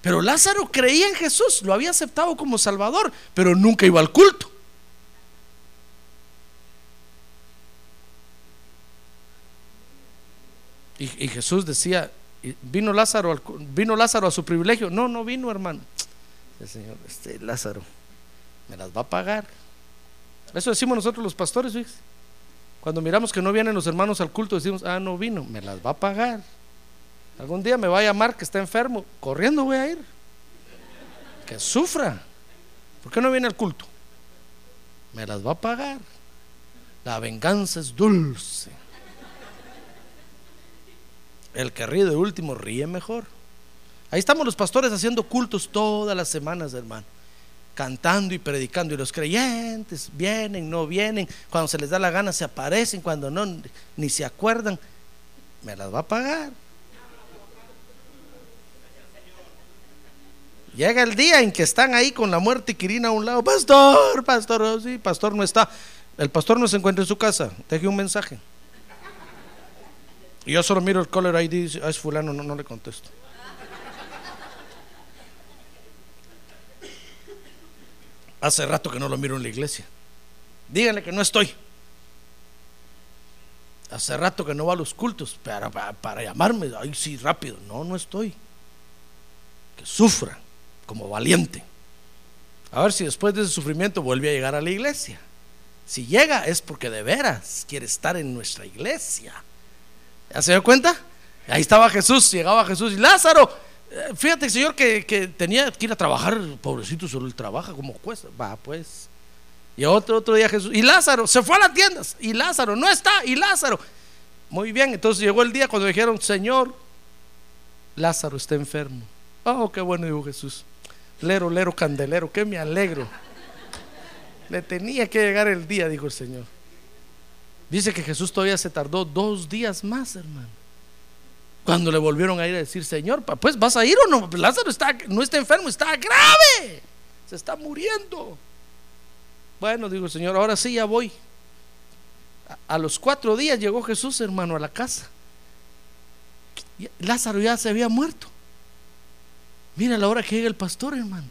Pero Lázaro creía en Jesús, lo había aceptado como Salvador, pero nunca iba al culto. Y, Jesús decía, vino Lázaro, vino Lázaro a su privilegio. No, no vino, hermano. El Señor, este Lázaro, me las va a pagar. Eso decimos nosotros los pastores, Cuando miramos que no vienen los hermanos al culto, decimos, ah, no vino, me las va a pagar. Algún día me va a llamar que está enfermo, corriendo voy a ir. Que sufra. ¿Por qué no viene al culto? Me las va a pagar. La venganza es dulce. El que ríe de último ríe mejor. Ahí estamos los pastores haciendo cultos todas las semanas, hermano. Cantando y predicando. Y los creyentes vienen, no vienen. Cuando se les da la gana se aparecen. Cuando no, ni se acuerdan. Me las va a pagar. Llega el día en que están ahí con la muerte quirina a un lado. Pastor, pastor, oh, sí, pastor no está. El pastor no se encuentra en su casa. Deje un mensaje. Y yo solo miro el caller ID y dice, ah, es fulano, no, no le contesto. Hace rato que no lo miro en la iglesia. Díganle que no estoy. Hace rato que no va a los cultos para, para, llamarme. Ay, sí, rápido. No, no estoy. Que sufra como valiente. A ver si después de ese sufrimiento vuelve a llegar a la iglesia. Si llega es porque de veras quiere estar en nuestra iglesia. ¿Ya se dio cuenta? Ahí estaba Jesús, llegaba Jesús y Lázaro. Eh, fíjate, Señor, que, que tenía que ir a trabajar, pobrecito, solo él trabaja, como cuesta. Va, pues. Y otro, otro día Jesús. Y Lázaro se fue a las tiendas. Y Lázaro no está. Y Lázaro. Muy bien, entonces llegó el día cuando dijeron, Señor, Lázaro está enfermo. Oh, qué bueno, dijo Jesús. Lero, lero, candelero, que me alegro. Le tenía que llegar el día, dijo el Señor. Dice que Jesús todavía se tardó dos días más, hermano. Cuando le volvieron a ir a decir, Señor, pues vas a ir o no? Lázaro está, no está enfermo, está grave. Se está muriendo. Bueno, dijo el Señor, ahora sí ya voy. A, a los cuatro días llegó Jesús, hermano, a la casa. Lázaro ya se había muerto. Mira la hora que llega el pastor, hermano.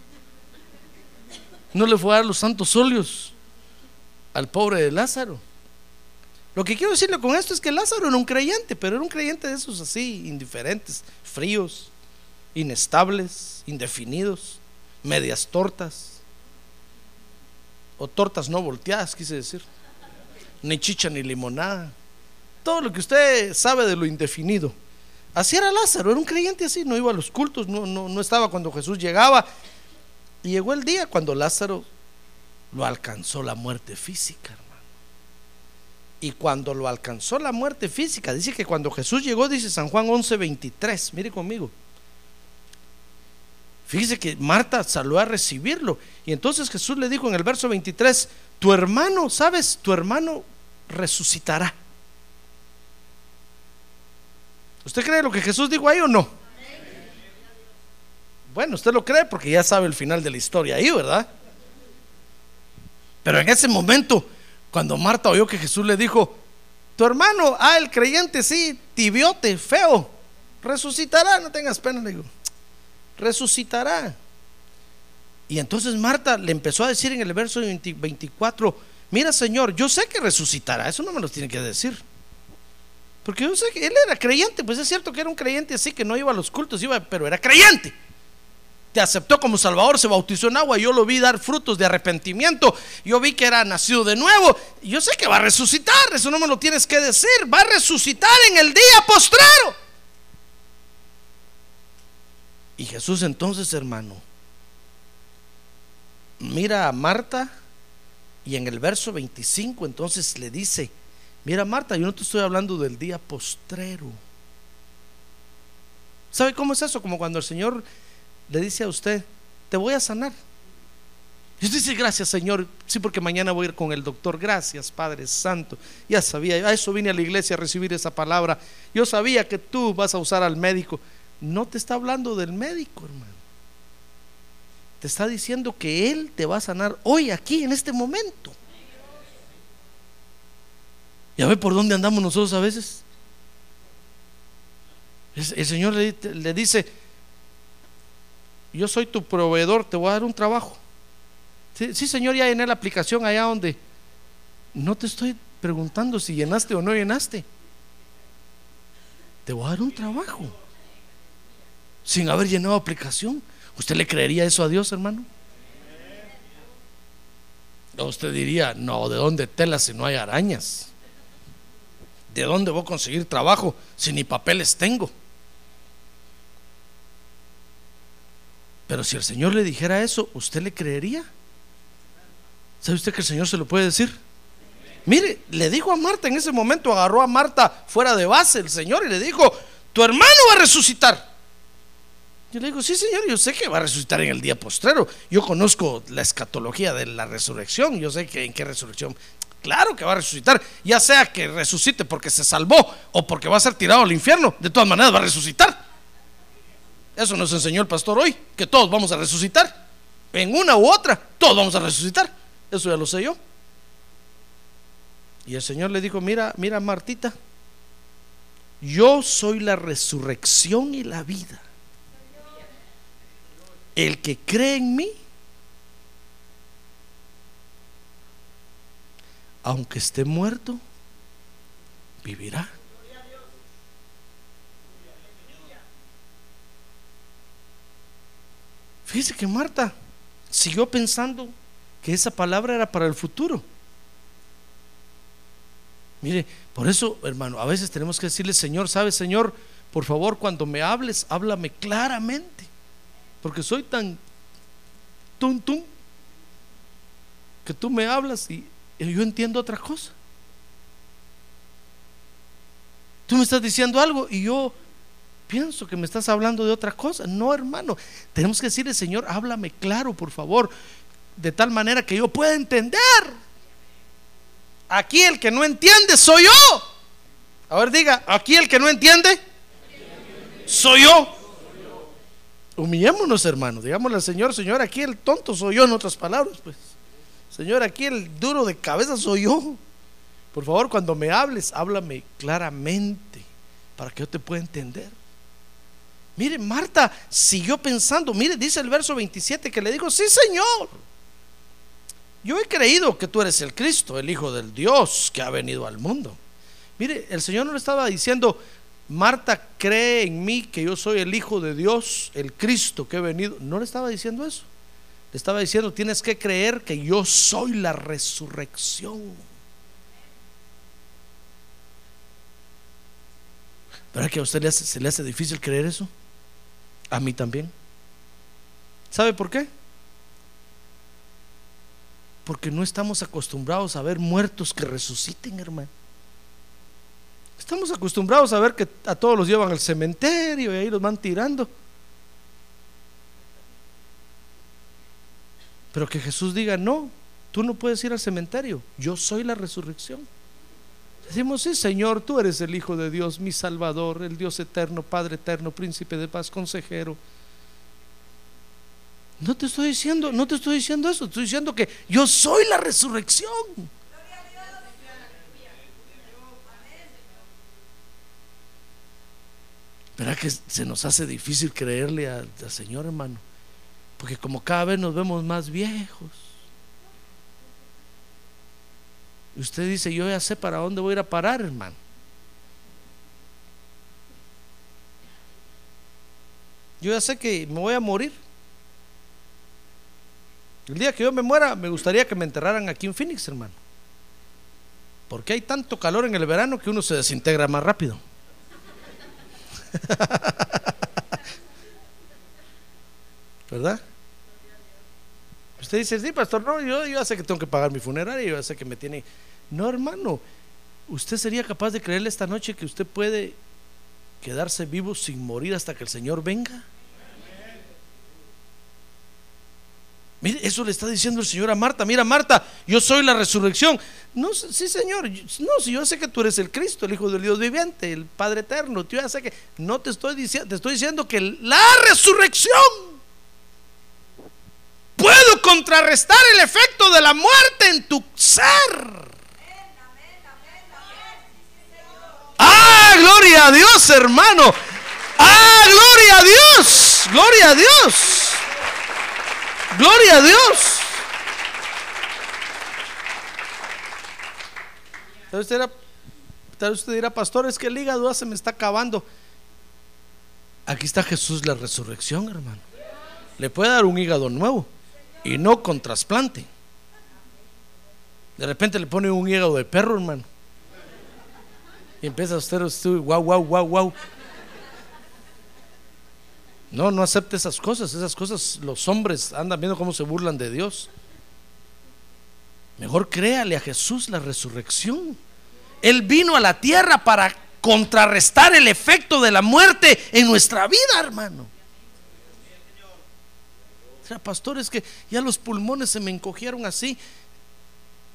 No le fue a dar los santos óleos al pobre de Lázaro. Lo que quiero decirle con esto es que Lázaro era un creyente, pero era un creyente de esos así, indiferentes, fríos, inestables, indefinidos, medias tortas, o tortas no volteadas, quise decir, ni chicha ni limonada, todo lo que usted sabe de lo indefinido. Así era Lázaro, era un creyente así, no iba a los cultos, no, no, no estaba cuando Jesús llegaba. Y llegó el día cuando Lázaro lo alcanzó la muerte física. Y cuando lo alcanzó la muerte física, dice que cuando Jesús llegó, dice San Juan 11:23, mire conmigo. Fíjese que Marta salió a recibirlo. Y entonces Jesús le dijo en el verso 23, tu hermano, ¿sabes? Tu hermano resucitará. ¿Usted cree lo que Jesús dijo ahí o no? Bueno, usted lo cree porque ya sabe el final de la historia ahí, ¿verdad? Pero en ese momento, cuando Marta oyó que Jesús le dijo, tu hermano, ah, el creyente, sí, tibiote, feo, resucitará, no tengas pena, le digo, resucitará. Y entonces Marta le empezó a decir en el verso 24, mira Señor, yo sé que resucitará, eso no me lo tiene que decir. Porque yo sé que él era creyente, pues es cierto que era un creyente así, que no iba a los cultos, iba, pero era creyente. Te aceptó como Salvador, se bautizó en agua, yo lo vi dar frutos de arrepentimiento, yo vi que era nacido de nuevo, yo sé que va a resucitar, eso no me lo tienes que decir, va a resucitar en el día postrero. Y Jesús entonces, hermano, mira a Marta y en el verso 25 entonces le dice, mira Marta, yo no te estoy hablando del día postrero. ¿Sabe cómo es eso? Como cuando el Señor le dice a usted, te voy a sanar. Y usted dice, gracias Señor, sí porque mañana voy a ir con el doctor, gracias Padre Santo. Ya sabía, a eso vine a la iglesia a recibir esa palabra. Yo sabía que tú vas a usar al médico. No te está hablando del médico, hermano te está diciendo que Él te va a sanar hoy, aquí, en este momento. ¿Ya ve por dónde andamos nosotros a veces? El Señor le, dice, yo soy tu proveedor, te voy a dar un trabajo. Sí, Señor, ya llené la aplicación allá donde no te estoy preguntando si llenaste o no llenaste. Te voy a dar un trabajo sin haber llenado aplicación. ¿Usted le creería eso a Dios, hermano? Usted diría, no, ¿de dónde tela si no hay arañas? ¿De dónde voy a conseguir trabajo si ni papeles tengo? Pero si el Señor le dijera eso, ¿usted le creería? ¿Sabe usted que el Señor se lo puede decir? Mire, le dijo a Marta en ese momento, agarró a Marta fuera de base el Señor y le dijo, tu hermano va a resucitar. Yo le digo, sí, Señor, yo sé que va a resucitar en el día postrero. Yo conozco la escatología de la resurrección. Yo sé que en qué resurrección. Claro que va a resucitar. Ya sea que resucite porque se salvó o porque va a ser tirado al infierno. De todas maneras va a resucitar. Eso nos enseñó el pastor hoy, que todos vamos a resucitar. En una u otra, todos vamos a resucitar. Eso ya lo sé yo. Y el Señor le dijo, mira, mira Martita, yo soy la resurrección y la vida. El que cree en mí, aunque esté muerto, vivirá. Fíjese que Marta siguió pensando que esa palabra era para el futuro. Mire, por eso, hermano, a veces tenemos que decirle, Señor, ¿sabes, Señor? Por favor, cuando me hables, háblame claramente porque soy tan tum tum que tú me hablas y yo entiendo otra cosa. Tú me estás diciendo algo y yo pienso que me estás hablando de otra cosa. No, hermano, tenemos que decirle, Señor, háblame claro, por favor, de tal manera que yo pueda entender. Aquí el que no entiende soy yo. A ver, diga, aquí el que no entiende soy yo. Humillémonos, hermanos. Digámosle al Señor, Señor, aquí el tonto soy yo, en otras palabras, pues. Señor, aquí el duro de cabeza soy yo. Por favor, cuando me hables, háblame claramente para que yo te pueda entender. Mire, Marta siguió pensando. Mire, dice el verso 27 que le dijo, sí, Señor. Yo he creído que tú eres el Cristo, el Hijo del Dios que ha venido al mundo. Mire, el Señor no le estaba diciendo, Marta cree en mí que yo soy el Hijo de Dios, el Cristo que he venido. No le estaba diciendo eso. Le estaba diciendo, tienes que creer que yo soy la resurrección. ¿Verdad que a usted se le hace difícil creer eso? A mí también. ¿Sabe por qué? Porque no estamos acostumbrados a ver muertos que resuciten, hermano. Estamos acostumbrados a ver que a todos los llevan al cementerio y ahí los van tirando. Pero que Jesús diga, no, tú no puedes ir al cementerio, yo soy la resurrección. Decimos, sí, Señor, tú eres el Hijo de Dios, mi Salvador, el Dios eterno, Padre eterno, príncipe de paz, consejero. No te estoy diciendo, no te estoy diciendo eso, estoy diciendo que yo soy la resurrección. ¿Verdad que se nos hace difícil creerle al, Señor, hermano? Porque como cada vez nos vemos más viejos. Y usted dice, yo ya sé para dónde voy a ir a parar, hermano. Yo ya sé que me voy a morir. El día que yo me muera, me gustaría que me enterraran aquí en Phoenix, hermano. Porque hay tanto calor en el verano que uno se desintegra más rápido. ¿Verdad? Usted dice, sí, pastor, no, yo, yo ya sé que tengo que pagar mi funeraria, yo ya sé que me tiene... No, hermano, usted sería capaz de creerle esta noche que usted puede quedarse vivo sin morir hasta que el Señor venga. Mire, eso le está diciendo el Señor a Marta. Mira, Marta, yo soy la resurrección. No, sí, Señor. No, si yo sé que tú eres el Cristo, el Hijo del Dios viviente, el Padre eterno. Yo ya sé que no te estoy diciendo, te estoy diciendo que la resurrección puedo contrarrestar el efecto de la muerte en tu ser. Ah, gloria a Dios, hermano. Ah, gloria a Dios. Gloria a Dios. Gloria a Dios. Tal vez usted dirá, tal usted dirá, pastor, es que el hígado se me está acabando. Aquí está Jesús la resurrección, hermano. Le puede dar un hígado nuevo y no con trasplante. De repente le pone un hígado de perro, hermano. Y empieza usted, usted wow, wow, wow, wow. No, no acepte esas cosas. Esas cosas los hombres andan viendo cómo se burlan de Dios. Mejor créale a Jesús la resurrección. Él vino a la tierra para contrarrestar el efecto de la muerte en nuestra vida, hermano. Pastor, es que ya los pulmones se me encogieron así.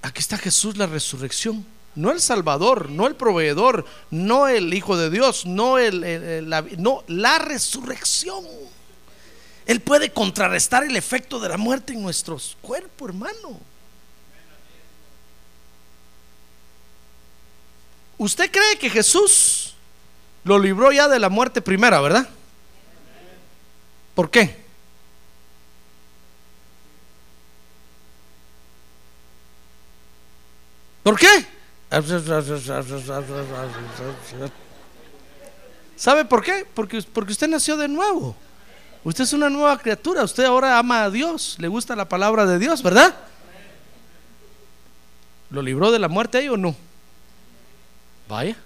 Aquí está Jesús la resurrección. No el Salvador, no el proveedor, no el Hijo de Dios, no, el- la, no, la resurrección. Él puede contrarrestar el efecto de la muerte en nuestros cuerpos, hermano. ¿Usted cree que Jesús lo libró ya de la muerte primera, verdad? ¿Por qué? ¿Por qué? ¿Sabe por qué? Porque, porque usted nació de nuevo. Usted es una nueva criatura. Usted ahora ama a Dios. Le gusta la palabra de Dios, ¿verdad? ¿Lo libró de la muerte ahí o no? Vaya.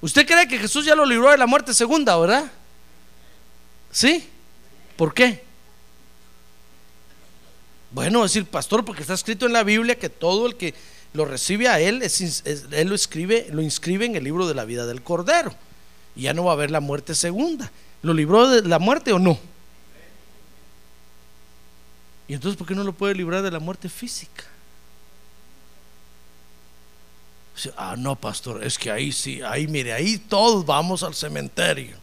¿Usted cree que Jesús ya lo libró de la muerte segunda, verdad? ¿Sí? ¿Por qué? Bueno, decir, pastor, porque está escrito en la Biblia que todo el que lo recibe a él, él lo escribe, lo inscribe en el libro de la vida del Cordero. Y ya no va a haber la muerte segunda. ¿Lo libró de la muerte o no? ¿Y entonces por qué no lo puede librar de la muerte física? Ah, no, pastor, es que ahí sí, ahí mire, ahí todos vamos al cementerio.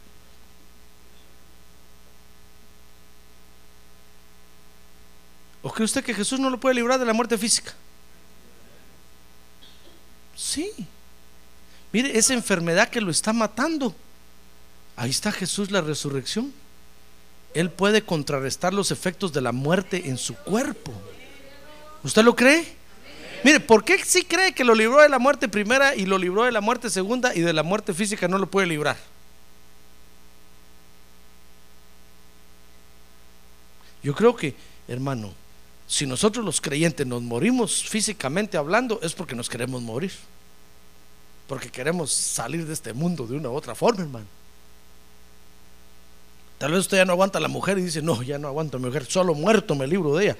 ¿O cree usted que Jesús no lo puede librar de la muerte física? Sí. Mire, esa enfermedad que lo está matando. Ahí está Jesús la resurrección. Él puede contrarrestar los efectos de la muerte en su cuerpo. ¿Usted lo cree? Mire, ¿por qué sí cree que lo libró de la muerte primera y lo libró de la muerte segunda y de la muerte física no lo puede librar? Yo creo que, hermano, si nosotros los creyentes nos morimos físicamente hablando, es porque nos queremos morir. Porque queremos salir de este mundo de una u otra forma, hermano. Tal vez usted ya no aguanta a la mujer y dice, no, ya no aguanto a mi mujer, solo muerto me libro de ella.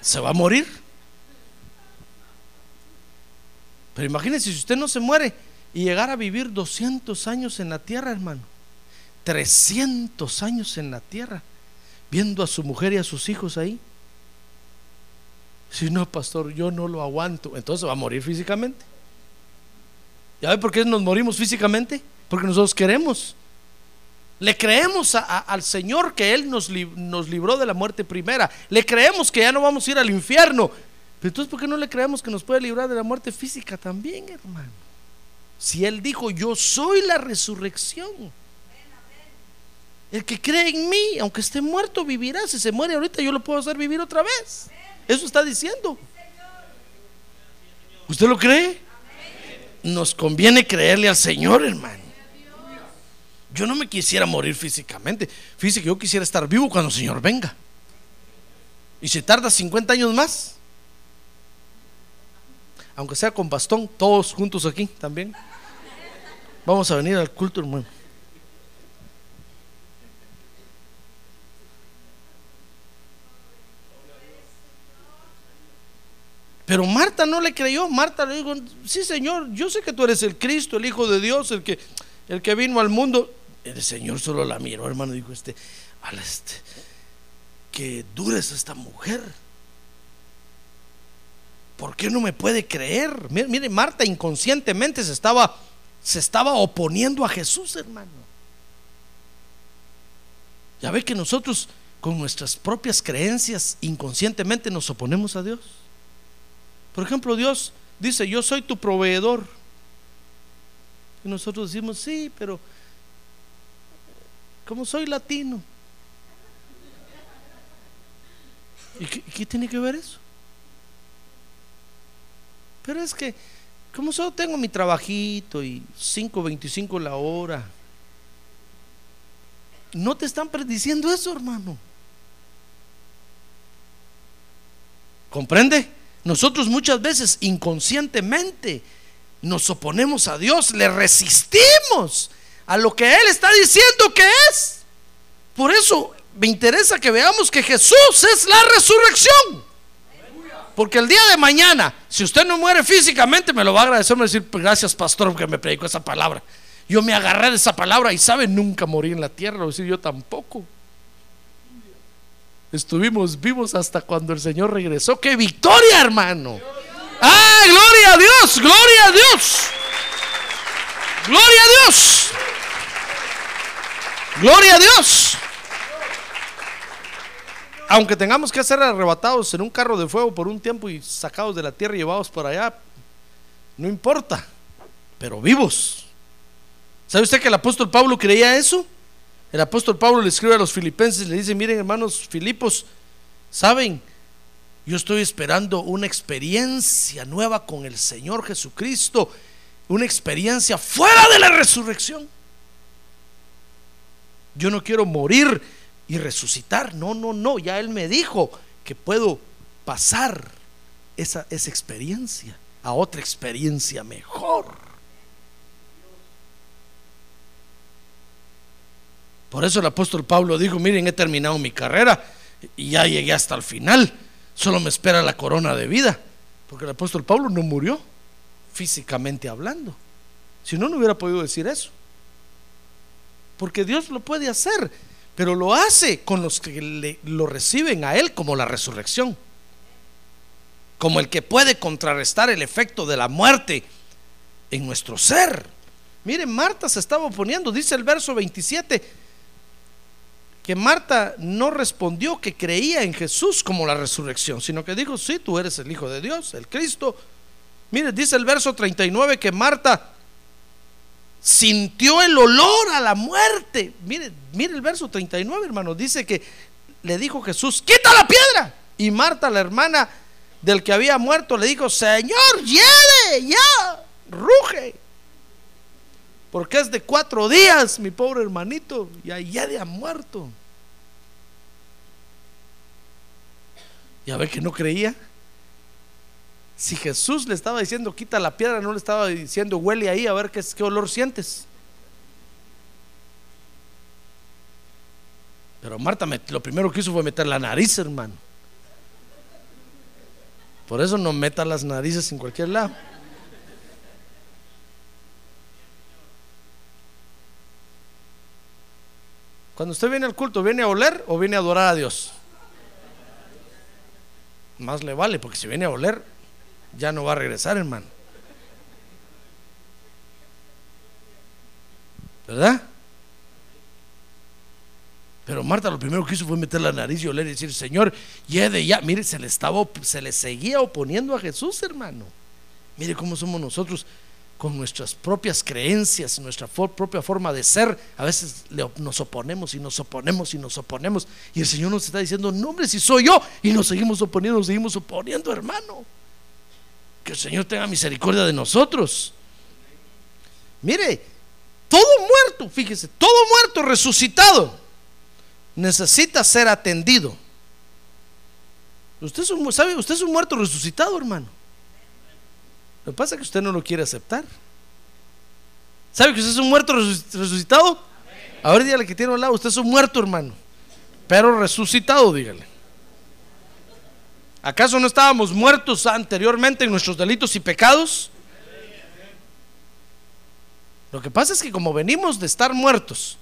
¿Se va a morir? Pero imagínense si usted no se muere y llegara a vivir 200 años en la tierra, hermano. 300 años en la tierra, viendo a su mujer y a sus hijos ahí. Si no, pastor, yo no lo aguanto, entonces va a morir físicamente. ¿Ya ve por qué nos morimos físicamente? Porque nosotros queremos. Le creemos al Señor que Él nos, nos libró de la muerte primera. Le creemos que ya no vamos a ir al infierno. Pero entonces, ¿por qué no le creemos que nos puede librar de la muerte física también, hermano? Si Él dijo, yo soy la resurrección. El que cree en mí, aunque esté muerto, vivirá. Si se muere ahorita, yo lo puedo hacer vivir otra vez. Eso está diciendo. ¿Usted lo cree? Nos conviene creerle al Señor, hermano. Yo no me quisiera morir físicamente. Fíjese que yo quisiera estar vivo cuando el Señor venga. Y si tarda 50 años más, aunque sea con bastón, todos juntos aquí también. Vamos a venir al culto, hermano. Pero Marta no le creyó. Marta le dijo, sí Señor, yo sé que tú eres el Cristo, el Hijo de Dios, el que, el que vino al mundo. El Señor solo la miró, hermano, dijo este, "Ala, este, que dura es esta mujer. ¿Por qué no me puede creer? Mire, mire, Marta inconscientemente se estaba, se estaba oponiendo a Jesús, hermano. Ya ve que nosotros con nuestras propias creencias inconscientemente nos oponemos a Dios. Por ejemplo, Dios dice, yo soy tu proveedor. Y nosotros decimos, sí, pero como soy latino. ¿Y qué, qué tiene que ver eso? Pero es que, como solo tengo mi trabajito y 5.25 la hora, no te están prediciendo eso, hermano. ¿Comprende? Nosotros muchas veces inconscientemente nos oponemos a Dios, le resistimos a lo que Él está diciendo que es. Por eso me interesa que veamos que Jesús es la resurrección. Porque el día de mañana, si usted no muere físicamente, me lo va a agradecer, me va a decir, gracias pastor que me predicó esa palabra. Yo me agarré de esa palabra y sabe, nunca morí en la tierra, o decir yo tampoco. Estuvimos vivos hasta cuando el Señor regresó. ¡Qué victoria, hermano! ¡Ah, gloria a Dios! ¡Gloria a Dios! ¡Gloria a Dios! ¡Gloria a Dios! Aunque tengamos que ser arrebatados en un carro de fuego por un tiempo y sacados de la tierra y llevados por allá, no importa, pero vivos. ¿Sabe usted que el apóstol Pablo creía eso? El apóstol Pablo le escribe a los filipenses le dice, miren hermanos Filipos, ¿saben? Yo estoy esperando una experiencia nueva con el Señor Jesucristo, una experiencia fuera de la resurrección. Yo no quiero morir y resucitar, no, no, no, ya Él me dijo que puedo pasar esa, esa experiencia a otra experiencia mejor. Por eso el apóstol Pablo dijo, miren, he terminado mi carrera y ya llegué hasta el final. Solo me espera la corona de vida. Porque el apóstol Pablo no murió, físicamente hablando. Si no, no hubiera podido decir eso. Porque Dios lo puede hacer, pero lo hace con los que lo reciben a Él como la resurrección. Como el que puede contrarrestar el efecto de la muerte en nuestro ser. Miren, Marta se estaba oponiendo, dice el verso 27 que Marta no respondió que creía en Jesús como la resurrección, sino que dijo, sí, tú eres el Hijo de Dios, el Cristo. Mire, dice el verso 39 que Marta sintió el olor a la muerte. Mire, mire el verso 39, hermano, dice que le dijo Jesús, quita la piedra. Y Marta, la hermana del que había muerto, le dijo, Señor, lleve, ya, ruge. Porque es de cuatro días, mi pobre hermanito, y ya de ha muerto. Ya ve que no creía. Si Jesús le estaba diciendo quita la piedra, no le estaba diciendo huele ahí a ver qué, qué olor sientes. Pero Marta lo primero que hizo fue meter la nariz, hermano. Por eso no meta las narices en cualquier lado. Cuando usted viene al culto, ¿viene a oler o viene a adorar a Dios? Más le vale, porque si viene a oler, ya no va a regresar, hermano. ¿Verdad? Pero Marta lo primero que hizo fue meter la nariz y oler y decir, Señor, de ya. Mire, se le estaba, se le seguía oponiendo a Jesús, hermano. Mire cómo somos nosotros con nuestras propias creencias, nuestra propia forma de ser. A veces nos oponemos y nos oponemos y nos oponemos. Y el Señor nos está diciendo, no hombre, si soy yo. Y nos seguimos oponiendo, nos seguimos oponiendo, hermano. Que el Señor tenga misericordia de nosotros. Mire, todo muerto, fíjese, todo muerto resucitado necesita ser atendido. Usted ¿sabe? Usted es un muerto resucitado, hermano. Lo que pasa es que usted no lo quiere aceptar. ¿Sabe que usted es un muerto resucitado? Ahora dígale que tiene un lado, usted es un muerto, hermano. Pero resucitado, dígale. ¿Acaso no estábamos muertos anteriormente en nuestros delitos y pecados? Lo que pasa es que como venimos de estar muertos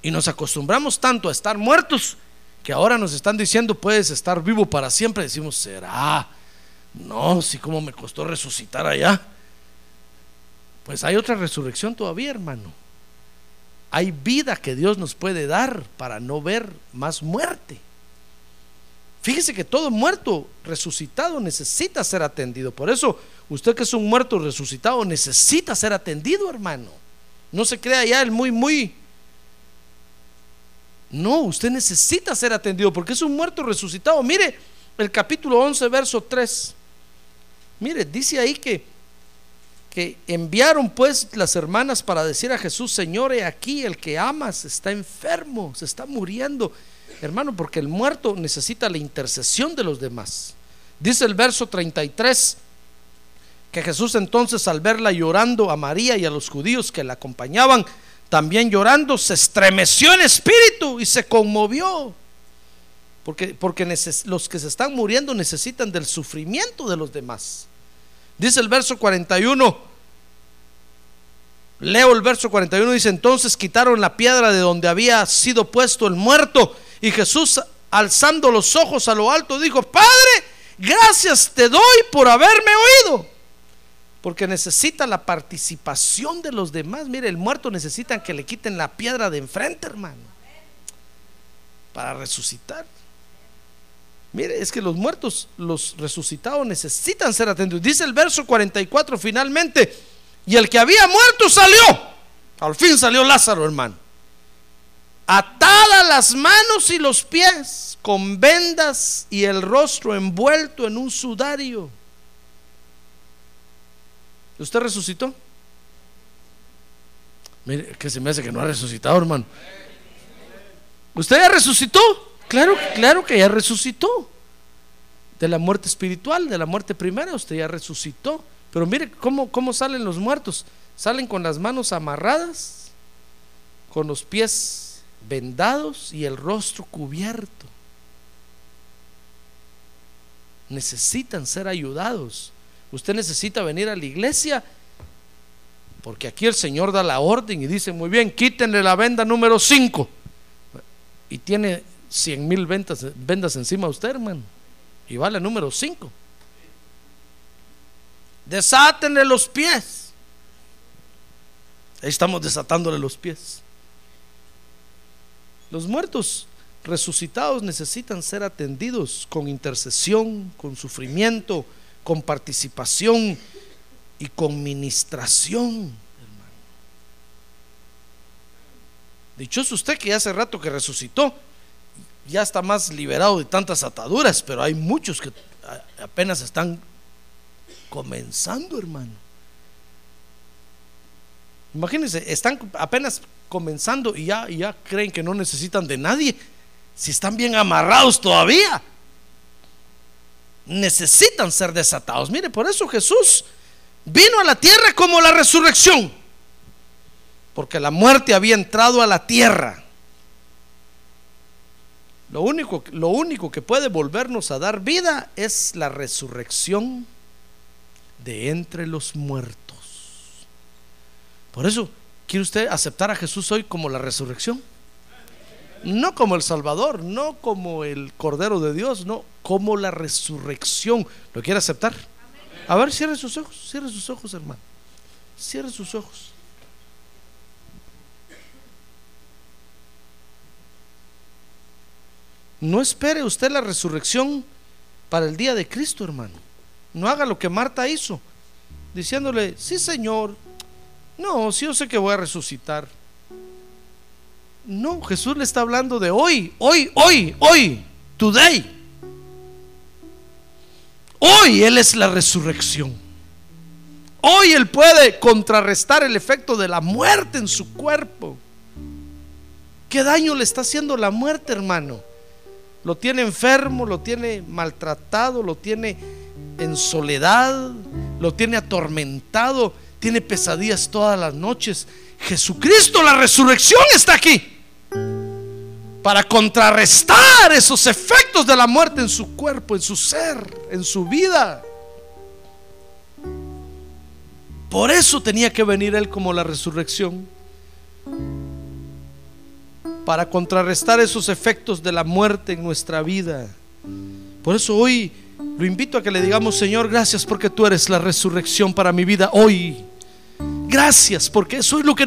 y nos acostumbramos tanto a estar muertos que ahora nos están diciendo puedes estar vivo para siempre, decimos, ¿será? No, si como me costó resucitar allá. Pues hay otra resurrección todavía, hermano. Hay vida que Dios nos puede dar para no ver más muerte. Fíjese que todo muerto resucitado necesita ser atendido. Por eso, usted que es un muerto resucitado necesita ser atendido, hermano. No se crea ya el muy, muy. No, usted necesita ser atendido porque es un muerto resucitado. Mire el capítulo 11, verso 3. Mire, dice ahí que, que enviaron pues las hermanas para decir a Jesús, Señor, he aquí el que amas está enfermo, se está muriendo. Hermano, porque el muerto necesita la intercesión de los demás. Dice el verso 33 que Jesús entonces al verla llorando a María y a los judíos que la acompañaban, también llorando, se estremeció en espíritu y se conmovió. Porque, porque los que se están muriendo necesitan del sufrimiento de los demás. Dice el verso 41. Leo el verso 41, dice, entonces quitaron la piedra de donde había sido puesto el muerto y Jesús, alzando los ojos a lo alto, dijo, Padre, gracias te doy por haberme oído. Porque necesita la participación de los demás. Mire, el muerto necesita que le quiten la piedra de enfrente, hermano. Para resucitar. Mire, es que los muertos, los resucitados necesitan ser atendidos. Dice el verso 44 finalmente, y el que había muerto salió. Al fin salió Lázaro, hermano. Atada las manos y los pies, con vendas y el rostro envuelto en un sudario. ¿Usted resucitó? Mire, que se me hace que no ha resucitado, hermano. ¿Usted ya resucitó? Claro, claro que ya resucitó. De la muerte espiritual, de la muerte primera, usted ya resucitó. Pero mire cómo, cómo salen los muertos. Salen con las manos amarradas, con los pies vendados y el rostro cubierto. Necesitan ser ayudados. Usted necesita venir a la iglesia porque aquí el Señor da la orden y dice, muy bien, quítenle la venda número 5. Y tiene cien mil vendas, vendas encima de usted, hermano. Y vale número 5. Desátenle los pies. Ahí estamos desatándole los pies. Los muertos resucitados necesitan ser atendidos con intercesión, con sufrimiento, con participación y con ministración. Dichoso usted que hace rato que resucitó ya está más liberado de tantas ataduras, pero hay muchos que apenas están comenzando, hermano. Imagínense, están apenas comenzando y ya, ya creen que no necesitan de nadie. Si están bien amarrados todavía, necesitan ser desatados. Mire, por eso Jesús vino a la tierra como la resurrección, porque la muerte había entrado a la tierra lo único, lo único que puede volvernos a dar vida es la resurrección de entre los muertos. Por eso, ¿quiere usted aceptar a Jesús hoy como la resurrección? No como el Salvador, no como el Cordero de Dios, no, como la resurrección. ¿Lo quiere aceptar? A ver, cierre sus ojos, cierre sus ojos, hermano. Cierre sus ojos. No espere usted la resurrección para el día de Cristo, hermano. No haga lo que Marta hizo, diciéndole, sí, Señor. No, sí, yo sé que voy a resucitar. No, Jesús le está hablando de hoy, hoy, hoy, hoy, today. Hoy Él es la resurrección. Hoy Él puede contrarrestar el efecto de la muerte en su cuerpo. ¿Qué daño le está haciendo la muerte, hermano? Lo tiene enfermo, lo tiene maltratado, lo tiene en soledad, lo tiene atormentado, tiene pesadillas todas las noches. Jesucristo, la resurrección está aquí para contrarrestar esos efectos de la muerte en su cuerpo, en su ser, en su vida. Por eso tenía que venir Él como la resurrección. Para contrarrestar esos efectos de la muerte en nuestra vida. Por eso hoy lo invito a que le digamos, Señor, gracias porque tú eres la resurrección para mi vida hoy. Gracias porque eso es lo que...